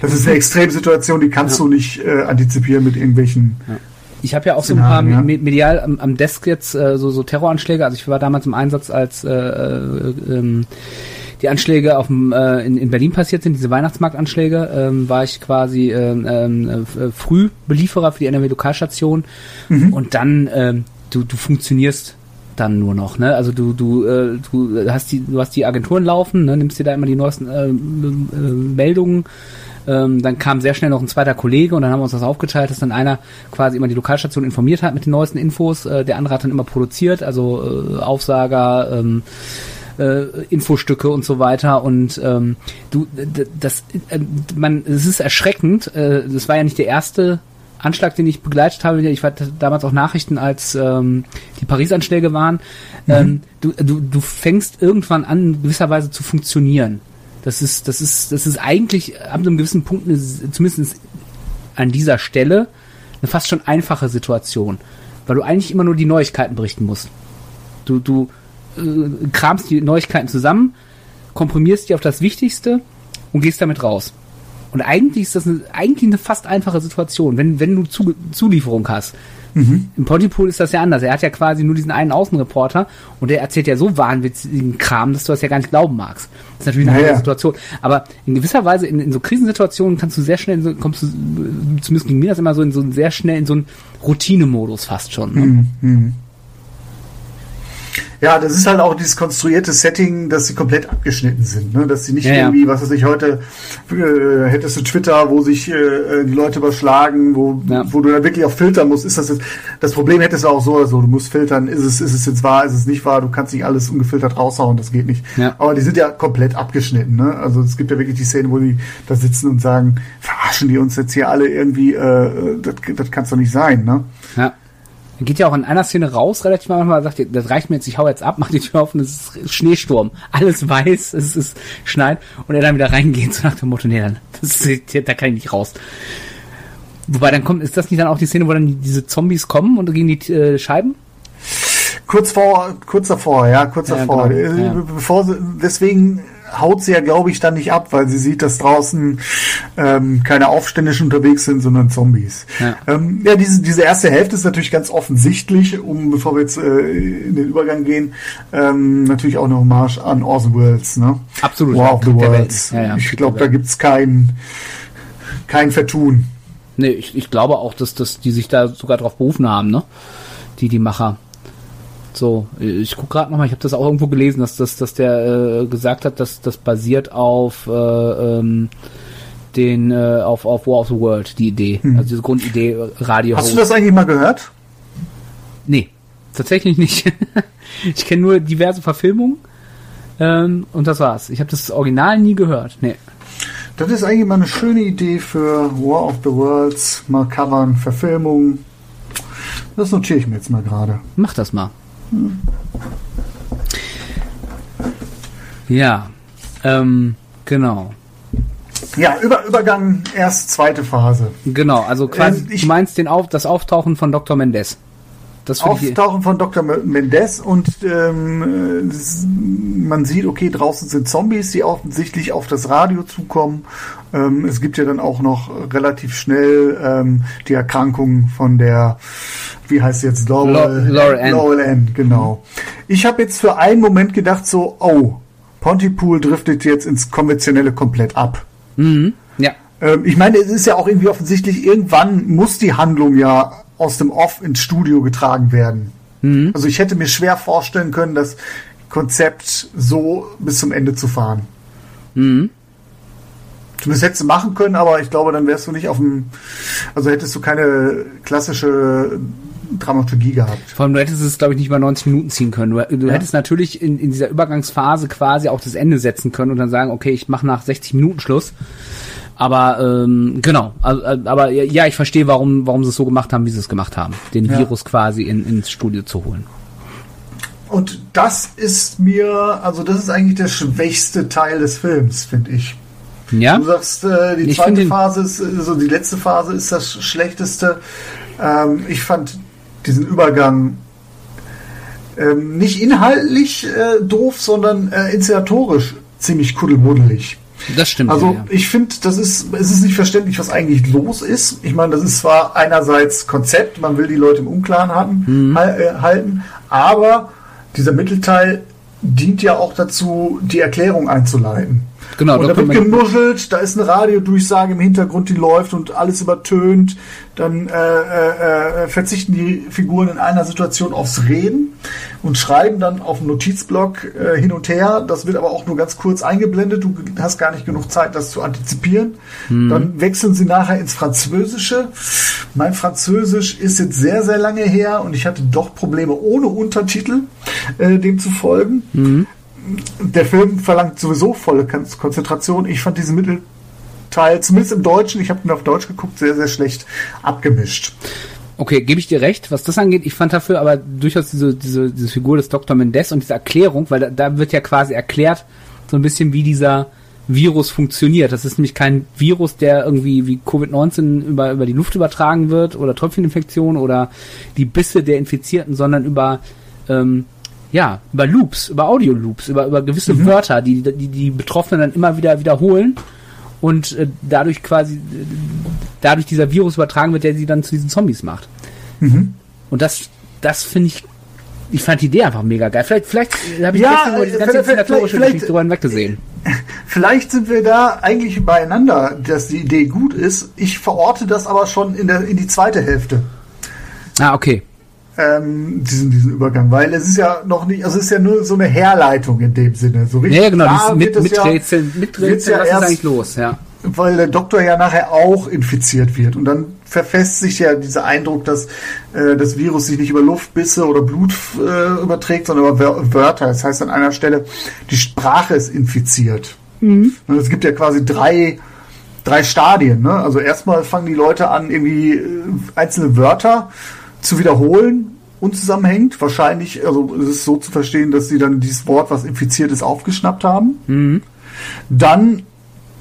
das ist eine Extremsituation, die kannst ja. du nicht äh, antizipieren mit irgendwelchen ja. Ich habe ja auch so ein paar ja. medial am, am, Desk jetzt äh, so, so Terroranschläge. Also ich war damals im Einsatz, als äh, äh, ähm, die Anschläge auf dem, äh, in, in Berlin passiert sind, diese Weihnachtsmarktanschläge, ähm, war ich quasi ähm, äh, Frühbelieferer für die NRW-Lokalstation. Mhm. Und dann, du, du funktionierst dann nur noch, ne? Also du du äh, du hast die du hast die Agenturen laufen, ne? nimmst dir da immer die neuesten äh, äh, Meldungen ähm, dann kam sehr schnell noch ein zweiter Kollege und dann haben wir uns das aufgeteilt, dass dann einer quasi immer die Lokalstation informiert hat mit den neuesten Infos. Äh, der andere hat dann immer produziert, also äh, Aufsager, ähm, äh, Infostücke und so weiter. Und ähm, du, das, äh, man, es ist erschreckend. Äh, das war ja nicht der erste Anschlag, den ich begleitet habe. Ich war damals auch Nachrichten, als ähm, die Paris-Anschläge waren. Mhm. Ähm, du, du, du fängst irgendwann an, gewisserweise zu funktionieren. Das ist, das ist, das ist eigentlich ab einem gewissen Punkt, zumindest an dieser Stelle, eine fast schon einfache Situation. Weil du eigentlich immer nur die Neuigkeiten berichten musst. Du, du äh, kramst die Neuigkeiten zusammen, komprimierst die auf das Wichtigste und gehst damit raus. Und eigentlich ist das eine, eigentlich eine fast einfache Situation, wenn, wenn du Zu, Zulieferung hast. Mhm. Im Pontypool ist das ja anders. Er hat ja quasi nur diesen einen Außenreporter und der erzählt ja so wahnwitzigen Kram, dass du das ja gar nicht glauben magst. Das ist natürlich eine naja. andere Situation. Aber in gewisser Weise, in, in so Krisensituationen kannst du sehr schnell, so, kommst du, zumindest ging mir das immer so, in so sehr schnell in so einen Routinemodus fast schon. Ne? Mhm. Ja, das ist halt auch dieses konstruierte Setting, dass sie komplett abgeschnitten sind, ne? dass sie nicht ja, irgendwie, was weiß ich, heute äh, hättest du Twitter, wo sich äh, die Leute überschlagen, wo, ja. wo du dann wirklich auch filtern musst. Ist das jetzt, das Problem hättest du auch so, also du musst filtern, ist es, ist es jetzt wahr, ist es nicht wahr, du kannst nicht alles ungefiltert raushauen, das geht nicht. Ja. Aber die sind ja komplett abgeschnitten, ne? Also es gibt ja wirklich die Szene, wo die da sitzen und sagen, verarschen die uns jetzt hier alle irgendwie, äh, das, das kann doch nicht sein, ne? Ja. Er geht ja auch in einer Szene raus, relativ manchmal, sagt, das reicht mir jetzt, ich hau jetzt ab, mach die Tür auf und es ist Schneesturm. Alles weiß, es ist schneit und er dann wieder reingeht, so nach dem Motto, nee, dann, das ist, da kann ich nicht raus. Wobei dann kommt, ist das nicht dann auch die Szene, wo dann diese Zombies kommen und gegen die äh, Scheiben? Kurz vor, kurz davor, ja, kurz ja, davor. Genau, ja. Bevor deswegen haut sie ja, glaube ich, dann nicht ab, weil sie sieht, dass draußen ähm, keine Aufständischen unterwegs sind, sondern Zombies. Ja, ähm, ja diese, diese erste Hälfte ist natürlich ganz offensichtlich, um bevor wir jetzt äh, in den Übergang gehen, ähm, natürlich auch eine Hommage an Orson Welles. Ne? Absolut. War of the Worlds. Ja, ja, ich glaube, da gibt's kein, kein Vertun. nee, ich, ich glaube auch, dass, dass die sich da sogar drauf berufen haben, ne? Die, die Macher. So, ich gucke gerade nochmal, ich habe das auch irgendwo gelesen, dass, dass, dass der äh, gesagt hat, dass das basiert auf äh, ähm, den äh, auf, auf War of the World, die Idee. Hm. Also diese Grundidee äh, Radio. Hast du das eigentlich mal gehört? Nee, tatsächlich nicht. ich kenne nur diverse Verfilmungen ähm, und das war's. Ich habe das Original nie gehört. Nee. Das ist eigentlich mal eine schöne Idee für War of the Worlds, mal covern, Verfilmungen. Das notiere ich mir jetzt mal gerade. Mach das mal. Hm. Ja, ähm, genau. Ja, Über, Übergang erst zweite Phase. Genau, also quasi, ähm, ich, du meinst den Auf, das Auftauchen von Dr. Mendes. Das Auftauchen von Dr. Mendes und ähm, man sieht, okay, draußen sind Zombies, die offensichtlich auf das Radio zukommen. Ähm, es gibt ja dann auch noch relativ schnell ähm, die Erkrankung von der, wie heißt jetzt, Laurel, Laurel Ann. Laurel Ann, genau. Ich habe jetzt für einen Moment gedacht so, oh, Pontypool driftet jetzt ins konventionelle komplett ab. Mhm. Ja. Ähm, ich meine, es ist ja auch irgendwie offensichtlich, irgendwann muss die Handlung ja aus dem Off ins Studio getragen werden. Mhm. Also ich hätte mir schwer vorstellen können, das Konzept so bis zum Ende zu fahren. Mhm. Zumindest hättest du machen können, aber ich glaube, dann wärst du nicht auf dem, also hättest du keine klassische Dramaturgie gehabt. Vor allem, du hättest es, glaube ich, nicht mal 90 Minuten ziehen können. Du, du ja. hättest natürlich in, in dieser Übergangsphase quasi auch das Ende setzen können und dann sagen, okay, ich mache nach 60 Minuten Schluss. Aber ähm, genau, also, äh, aber ja, ich verstehe, warum, warum sie es so gemacht haben, wie sie es gemacht haben, den ja. Virus quasi in, ins Studio zu holen. Und das ist mir, also das ist eigentlich der schwächste Teil des Films, finde ich. Ja. Du sagst, äh, die ich zweite Phase ist, also die letzte Phase ist das schlechteste. Ähm, ich fand diesen Übergang ähm, nicht inhaltlich äh, doof, sondern äh, inszenatorisch ziemlich kuddelmuddelig. Das stimmt. Also ja. ich finde, das ist, es ist nicht verständlich, was eigentlich los ist. Ich meine, das ist zwar einerseits Konzept, man will die Leute im Unklaren hatten, mhm. äh, halten, aber dieser Mittelteil dient ja auch dazu, die Erklärung einzuleiten. Genau, und da wird genuschelt, da ist eine Radiodurchsage im Hintergrund, die läuft und alles übertönt. Dann äh, äh, äh, verzichten die Figuren in einer Situation aufs Reden und schreiben dann auf dem Notizblock äh, hin und her. Das wird aber auch nur ganz kurz eingeblendet. Du hast gar nicht genug Zeit, das zu antizipieren. Hm. Dann wechseln sie nachher ins Französische. Mein Französisch ist jetzt sehr, sehr lange her und ich hatte doch Probleme ohne Untertitel äh, dem zu folgen. Hm der Film verlangt sowieso volle Konzentration. Ich fand diesen Mittelteil, zumindest im Deutschen, ich habe ihn auf Deutsch geguckt, sehr, sehr schlecht abgemischt. Okay, gebe ich dir recht, was das angeht. Ich fand dafür aber durchaus diese, diese, diese Figur des Dr. Mendes und diese Erklärung, weil da, da wird ja quasi erklärt, so ein bisschen, wie dieser Virus funktioniert. Das ist nämlich kein Virus, der irgendwie wie Covid-19 über, über die Luft übertragen wird oder Tröpfcheninfektion oder die Bisse der Infizierten, sondern über ähm, ja, über Loops, über Audio-Loops, über, über gewisse mhm. Wörter, die, die die Betroffenen dann immer wieder wiederholen und äh, dadurch quasi, äh, dadurch dieser Virus übertragen wird, der sie dann zu diesen Zombies macht. Mhm. Und das, das finde ich, ich fand die Idee einfach mega geil. Vielleicht, vielleicht habe ich ja, nur die ganze inszenatorische Geschichte drüber hinweggesehen. Vielleicht sind wir da eigentlich beieinander, dass die Idee gut ist. Ich verorte das aber schon in, der, in die zweite Hälfte. Ah, okay ähm, diesen, diesen Übergang, weil es ist ja noch nicht, also es ist ja nur so eine Herleitung in dem Sinne. So richtig ja, genau, mit, mit, ja, Rätseln, mit Rätseln, ja was erst, ist eigentlich los, ja. Weil der Doktor ja nachher auch infiziert wird und dann verfestigt sich ja dieser Eindruck, dass äh, das Virus sich nicht über Luftbisse oder Blut äh, überträgt, sondern über Wörter. Das heißt an einer Stelle, die Sprache ist infiziert. Mhm. Und es gibt ja quasi drei drei Stadien. Ne? Also erstmal fangen die Leute an, irgendwie äh, einzelne Wörter zu wiederholen unzusammenhängt. Wahrscheinlich, also es ist so zu verstehen, dass sie dann dieses Wort, was infiziert ist, aufgeschnappt haben. Mhm. Dann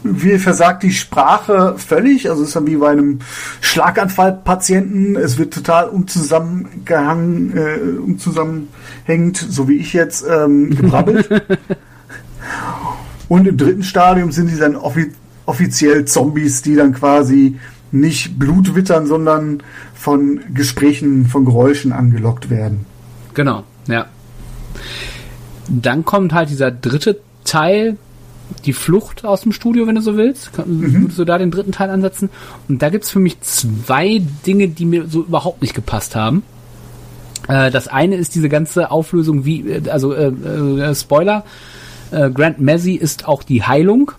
wie versagt die Sprache völlig, also es ist dann wie bei einem Schlaganfallpatienten, es wird total unzusammengehangen, äh, unzusammenhängend, so wie ich jetzt, ähm, gebrabbelt. Und im dritten Stadium sind sie dann offi offiziell Zombies, die dann quasi nicht Blut wittern, sondern von Gesprächen, von Geräuschen angelockt werden. Genau, ja. Dann kommt halt dieser dritte Teil, die Flucht aus dem Studio, wenn du so willst. Mhm. Würdest du da den dritten Teil ansetzen? Und da gibt's für mich zwei Dinge, die mir so überhaupt nicht gepasst haben. Äh, das eine ist diese ganze Auflösung, wie, äh, also äh, äh, Spoiler, äh, Grant Mazzy ist auch die Heilung,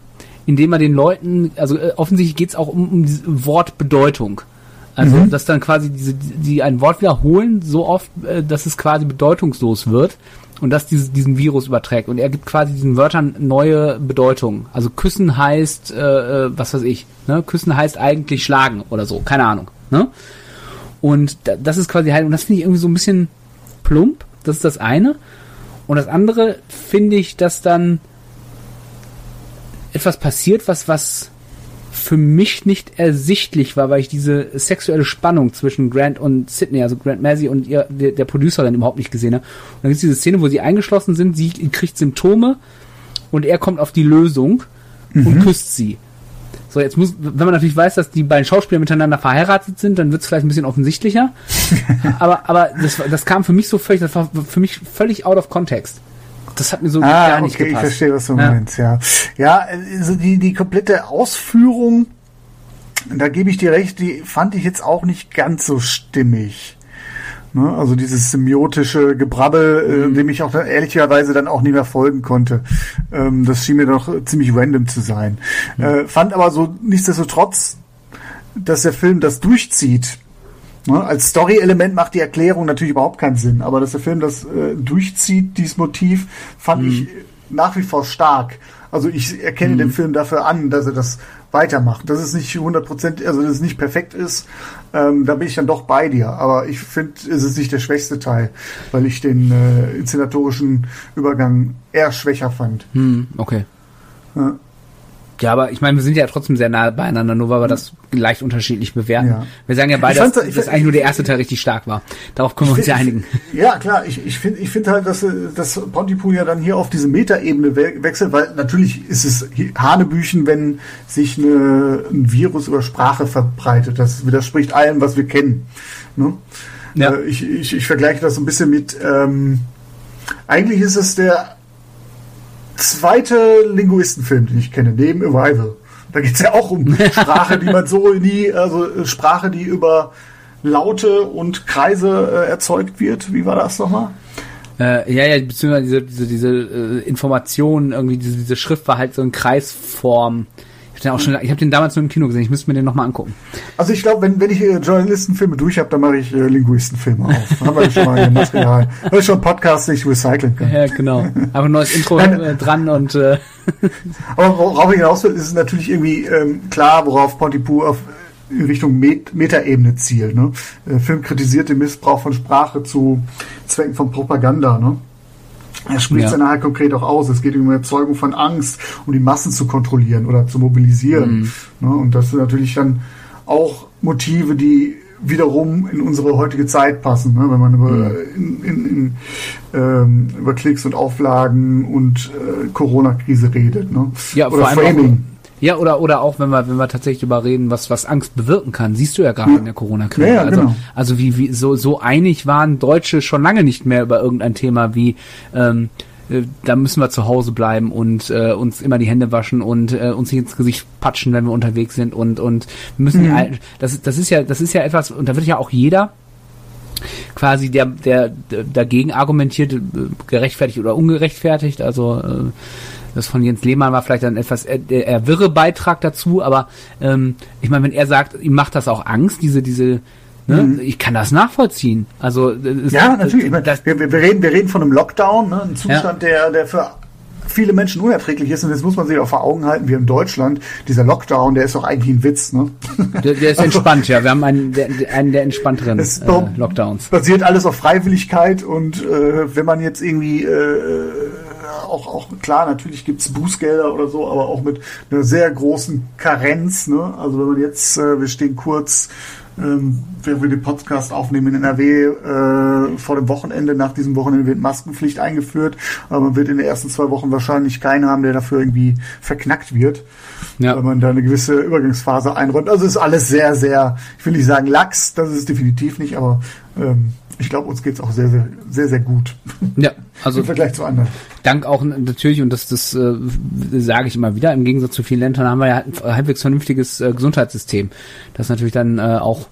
indem er den Leuten, also äh, offensichtlich geht's auch um, um diese Wortbedeutung. Also, mhm. dass dann quasi diese, die ein Wort wiederholen so oft, äh, dass es quasi bedeutungslos wird und das dieses, diesen Virus überträgt. Und er gibt quasi diesen Wörtern neue Bedeutung. Also küssen heißt, äh, äh was weiß ich, ne? Küssen heißt eigentlich schlagen oder so, keine Ahnung. Ne? Und da, das ist quasi halt, und das finde ich irgendwie so ein bisschen plump. Das ist das eine. Und das andere finde ich, dass dann etwas passiert, was, was für mich nicht ersichtlich war, weil ich diese sexuelle Spannung zwischen Grant und Sydney, also Grant Mazzy und ihr, der, der Producerin überhaupt nicht gesehen habe. Und dann gibt es diese Szene, wo sie eingeschlossen sind, sie kriegt Symptome und er kommt auf die Lösung mhm. und küsst sie. So, jetzt muss, wenn man natürlich weiß, dass die beiden Schauspieler miteinander verheiratet sind, dann wird es vielleicht ein bisschen offensichtlicher. aber aber das, das kam für mich so völlig, das war für mich völlig out of context. Das hat mir so ah, gar nicht okay, gepasst. Ich verstehe, was du ja. meinst, ja. Ja, also die, die komplette Ausführung, da gebe ich dir recht, die fand ich jetzt auch nicht ganz so stimmig. Ne? Also dieses semiotische Gebrabbel, äh, mhm. äh, dem ich auch ehrlicherweise dann auch nicht mehr folgen konnte. Ähm, das schien mir doch ziemlich random zu sein. Mhm. Äh, fand aber so nichtsdestotrotz, dass der Film das durchzieht Ne? Als Story-Element macht die Erklärung natürlich überhaupt keinen Sinn, aber dass der Film das äh, durchzieht, dieses Motiv, fand mhm. ich nach wie vor stark. Also ich erkenne mhm. den Film dafür an, dass er das weitermacht. Dass es nicht 100%, also dass es nicht perfekt ist, ähm, da bin ich dann doch bei dir. Aber ich finde, es ist nicht der schwächste Teil, weil ich den äh, inszenatorischen Übergang eher schwächer fand. Mhm, okay. Ja. Ja, aber ich meine, wir sind ja trotzdem sehr nah beieinander, nur weil wir das leicht unterschiedlich bewerten. Ja. Wir sagen ja beide, dass, dass eigentlich nur der erste Teil richtig stark war. Darauf können wir uns ja einigen. Ja, klar. Ich, ich finde ich finde halt, dass, dass Pontypool ja dann hier auf diese Metaebene we wechselt, weil natürlich ist es Hanebüchen, wenn sich eine, ein Virus über Sprache verbreitet. Das widerspricht allem, was wir kennen. Ne? Ja. Äh, ich, ich, ich vergleiche das so ein bisschen mit, ähm, eigentlich ist es der zweite Linguistenfilm, den ich kenne, neben Arrival. Da geht es ja auch um Sprache, die man so nie, also äh, Sprache, die über Laute und Kreise äh, erzeugt wird. Wie war das nochmal? Äh, ja, ja, beziehungsweise diese, diese, diese äh, Informationen, irgendwie, diese, diese Schrift war halt so in Kreisform ich habe den, hab den damals nur im Kino gesehen, ich müsste mir den nochmal angucken. Also ich glaube, wenn, wenn ich äh, Journalistenfilme durch habe, dann mache ich äh, Linguistenfilme auf. Dann wir schon mal ein Material. Weil ich schon Podcasts nicht recyceln kann. Ja, genau. Aber ein neues Intro äh, dran und äh Aber worauf ich hinaus will, ist es natürlich irgendwie ähm, klar, worauf Pontypool auf in Richtung Met Metaebene zielt. Ne? Äh, Film kritisiert den Missbrauch von Sprache zu Zwecken von Propaganda. Ne? Er spricht ja. seine halt konkret auch aus. Es geht um die Erzeugung von Angst, um die Massen zu kontrollieren oder zu mobilisieren. Mhm. Ne? Und das sind natürlich dann auch Motive, die wiederum in unsere heutige Zeit passen, ne? wenn man über, mhm. in, in, in, ähm, über Klicks und Auflagen und äh, Corona-Krise redet. Ne? Ja, oder Framing. Ja, oder, oder auch, wenn wir, wenn wir tatsächlich über reden, was, was Angst bewirken kann, siehst du ja gerade ja. in der Corona-Krise. Ja, ja, also, genau. also wie, wie, so, so einig waren Deutsche schon lange nicht mehr über irgendein Thema wie, ähm, äh, da müssen wir zu Hause bleiben und äh, uns immer die Hände waschen und äh, uns nicht ins Gesicht patschen, wenn wir unterwegs sind und und müssen mhm. ja, das das ist ja das ist ja etwas und da wird ja auch jeder quasi der der dagegen argumentiert äh, gerechtfertigt oder ungerechtfertigt also äh, das von Jens Lehmann war vielleicht ein etwas eher wirre Beitrag dazu, aber ähm, ich meine, wenn er sagt, ihm macht das auch Angst, diese, diese, Ne? Mhm. Ich kann das nachvollziehen. Also ja, natürlich. Ich meine, wir, wir, reden, wir reden von einem Lockdown, ne? ein Zustand, ja. der, der für viele Menschen unerträglich ist. Und jetzt muss man sich auch vor Augen halten, wie in Deutschland, dieser Lockdown, der ist doch eigentlich ein Witz. Ne? Der, der ist entspannt, ja. Wir haben einen, der, einen der entspannteren äh, Lockdowns. Basiert alles auf Freiwilligkeit und äh, wenn man jetzt irgendwie äh, auch, auch klar, natürlich gibt's Bußgelder oder so, aber auch mit einer sehr großen Karenz. Ne? Also wenn man jetzt, äh, wir stehen kurz, ähm, während wir den Podcast aufnehmen in NRW, äh, vor dem Wochenende, nach diesem Wochenende wird Maskenpflicht eingeführt, aber man wird in den ersten zwei Wochen wahrscheinlich keinen haben, der dafür irgendwie verknackt wird, ja. weil man da eine gewisse Übergangsphase einräumt. Also ist alles sehr, sehr, ich will nicht sagen lax, das ist definitiv nicht, aber ähm, ich glaube, uns geht's auch sehr, sehr, sehr, sehr gut. Ja, also im Vergleich zu anderen. dank auch natürlich, und das, das äh, sage ich immer wieder, im Gegensatz zu vielen Ländern haben wir ja ein halbwegs vernünftiges äh, Gesundheitssystem, das natürlich dann äh, auch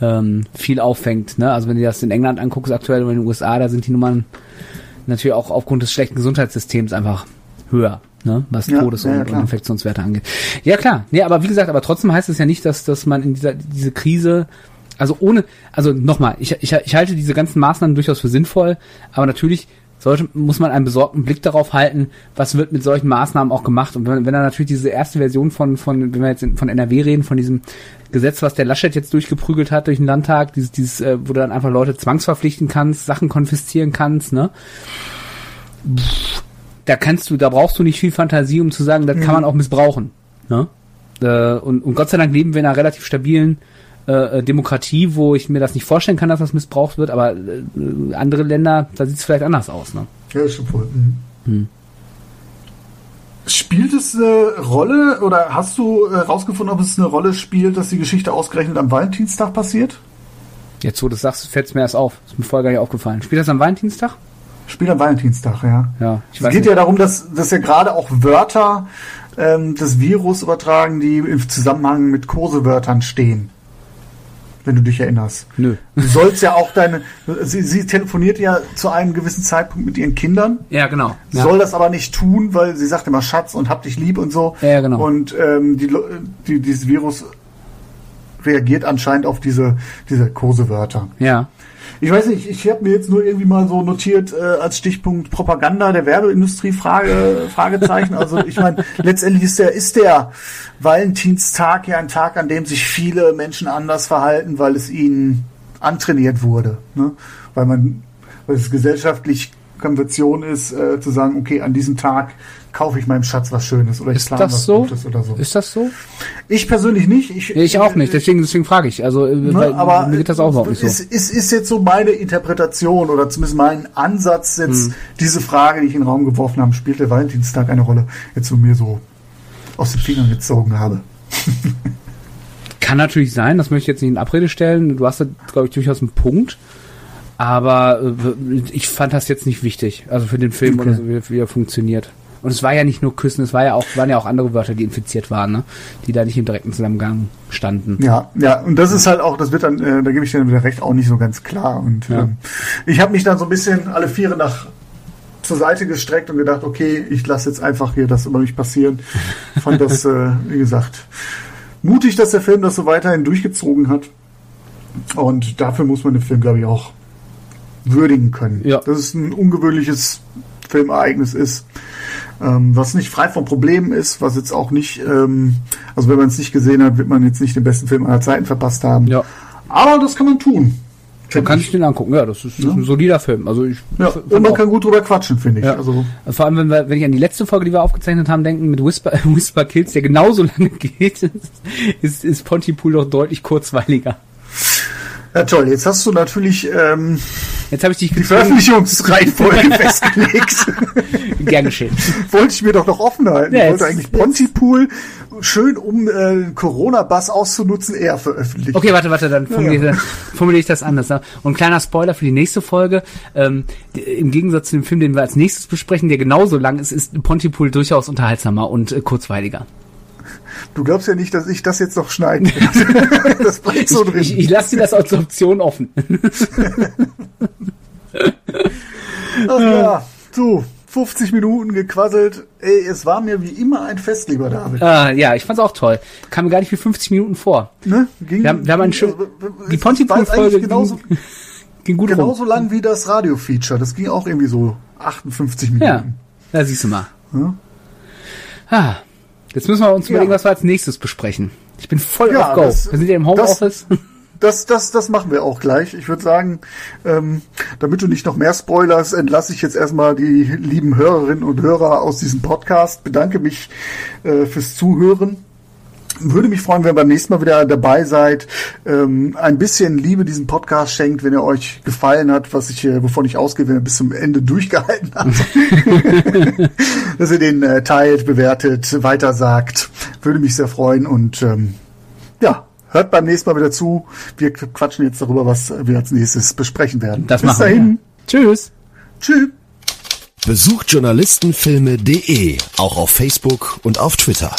ähm, viel auffängt. Ne? Also wenn du das in England anguckst aktuell oder in den USA, da sind die Nummern natürlich auch aufgrund des schlechten Gesundheitssystems einfach höher. Ne, was ja, Todes- und, ja, und, Infektionswerte angeht. Ja klar, nee, aber wie gesagt, aber trotzdem heißt es ja nicht, dass, dass man in dieser diese Krise also ohne, also nochmal, ich, ich, ich halte diese ganzen Maßnahmen durchaus für sinnvoll, aber natürlich sollte, muss man einen besorgten Blick darauf halten, was wird mit solchen Maßnahmen auch gemacht. Und wenn, wenn dann natürlich diese erste Version von, von, wenn wir jetzt von NRW reden, von diesem Gesetz, was der Laschet jetzt durchgeprügelt hat durch den Landtag, dieses, dieses, äh, wo du dann einfach Leute zwangsverpflichten kannst, Sachen konfiszieren kannst, ne? Pff, da kannst du, da brauchst du nicht viel Fantasie, um zu sagen, das mhm. kann man auch missbrauchen. Ne? Äh, und, und Gott sei Dank leben wir in einer relativ stabilen äh, Demokratie, wo ich mir das nicht vorstellen kann, dass das missbraucht wird, aber äh, andere Länder, da sieht es vielleicht anders aus. Ne? Ja, ist schon voll. Mhm. Hm. Spielt es eine Rolle oder hast du herausgefunden, ob es eine Rolle spielt, dass die Geschichte ausgerechnet am Valentinstag passiert? Jetzt, wo du das sagst, fällt es mir erst auf. Ist mir vorher gar nicht aufgefallen. Spielt das am Valentinstag? Spielt am Valentinstag, ja. ja es geht nicht. ja darum, dass, dass ja gerade auch Wörter ähm, des Virus übertragen, die im Zusammenhang mit Kosewörtern stehen wenn du dich erinnerst. Nö. Du sollst ja auch deine, sie, sie telefoniert ja zu einem gewissen Zeitpunkt mit ihren Kindern. Ja, genau. Ja. Soll das aber nicht tun, weil sie sagt immer Schatz und hab dich lieb und so. Ja, genau. Und ähm, die, die, dieses Virus reagiert anscheinend auf diese, diese Kosewörter. Ja. Ich weiß nicht, ich habe mir jetzt nur irgendwie mal so notiert äh, als Stichpunkt Propaganda der Werbeindustrie Frage, Fragezeichen. Also ich meine, letztendlich ist der, ist der Valentinstag ja ein Tag, an dem sich viele Menschen anders verhalten, weil es ihnen antrainiert wurde. Ne? Weil man, weil es gesellschaftlich Konvention ist, äh, zu sagen, okay, an diesem Tag kaufe ich meinem Schatz was Schönes oder ich ist plane das was so? Gutes oder so. Ist das so? Ich persönlich nicht. Ich, ich auch nicht, deswegen, deswegen frage ich. Also ne, aber mir geht das auch überhaupt nicht so. Es ist, ist jetzt so meine Interpretation oder zumindest mein Ansatz jetzt, hm. diese Frage, die ich in den Raum geworfen habe, spielt der Valentinstag eine Rolle, jetzt so mir so aus den Fingern gezogen habe. Kann natürlich sein, das möchte ich jetzt nicht in Abrede stellen. Du hast da, glaube ich, durchaus einen Punkt. Aber äh, ich fand das jetzt nicht wichtig. Also für den Film okay. oder so, wie, wie er funktioniert. Und es war ja nicht nur Küssen, es war ja auch, waren ja auch andere Wörter, die infiziert waren, ne? die da nicht im direkten Zusammenhang standen. Ja, ja, und das ist halt auch, das wird dann, äh, da gebe ich dir wieder recht, auch nicht so ganz klar. Und ja. ähm, ich habe mich dann so ein bisschen alle Viere nach zur Seite gestreckt und gedacht, okay, ich lasse jetzt einfach hier das über mich passieren. Fand das, äh, wie gesagt, mutig, dass der Film das so weiterhin durchgezogen hat. Und dafür muss man den Film, glaube ich, auch würdigen können. Ja. Dass es ein ungewöhnliches Filmereignis ist, ähm, was nicht frei von Problemen ist, was jetzt auch nicht, ähm, also wenn man es nicht gesehen hat, wird man jetzt nicht den besten Film aller Zeiten verpasst haben. Ja. Aber das kann man tun. Man kann ich den angucken, ja, das ist, ja. ein solider Film. Also ich ja, und man kann gut drüber quatschen, finde ich. Ja. Also Vor allem, wenn, wir, wenn ich an die letzte Folge, die wir aufgezeichnet haben, denken, mit Whisper, Whisper Kills, der genauso lange geht, ist, ist Pontypool doch deutlich kurzweiliger. Ja toll, jetzt hast du natürlich ähm, jetzt habe ich dich die Veröffentlichungsreihenfolge festgelegt. Gern geschehen. Wollte ich mir doch noch offen halten. Ja, ich wollte eigentlich Pontypool schön, um äh, Corona-Bass auszunutzen, eher veröffentlichen. Okay, warte, warte, dann formuliere, ja, ja. formuliere ich das anders. Ne? Und kleiner Spoiler für die nächste Folge. Ähm, Im Gegensatz zu dem Film, den wir als nächstes besprechen, der genauso lang ist, ist Pontypool durchaus unterhaltsamer und äh, kurzweiliger. Du glaubst ja nicht, dass ich das jetzt noch schneiden werde. das bleibt so drin. Ich, ich, ich lasse dir das als Option offen. Ach ja, so. 50 Minuten gequasselt. Ey, es war mir wie immer ein Fest, lieber David. Ah, ja, ich fand's auch toll. Kam mir gar nicht wie 50 Minuten vor. Ne? Ging, wir, haben, wir haben einen schön, die Pontypool-Folge genauso, ging, ging gut Genauso rum. lang wie das Radio-Feature. Das ging auch irgendwie so 58 Minuten. Ja, da siehst du mal. Ja? Ah, Jetzt müssen wir uns überlegen, ja. was wir als nächstes besprechen. Ich bin voll ja, auf Go. Das, wir sind ja im Homeoffice. Das, das, das machen wir auch gleich. Ich würde sagen, ähm, damit du nicht noch mehr spoilers, entlasse ich jetzt erstmal die lieben Hörerinnen und Hörer aus diesem Podcast. Bedanke mich äh, fürs Zuhören würde mich freuen, wenn ihr beim nächsten Mal wieder dabei seid. Ähm, ein bisschen Liebe diesen Podcast schenkt, wenn er euch gefallen hat, was ich, äh, wovon ich ausgehe, wenn er bis zum Ende durchgehalten hat. Dass ihr den äh, teilt, bewertet, weitersagt. Würde mich sehr freuen und ähm, ja, hört beim nächsten Mal wieder zu. Wir quatschen jetzt darüber, was wir als nächstes besprechen werden. Das Bis dahin. Wir. Tschüss. Tschüss. Besucht journalistenfilme.de, auch auf Facebook und auf Twitter.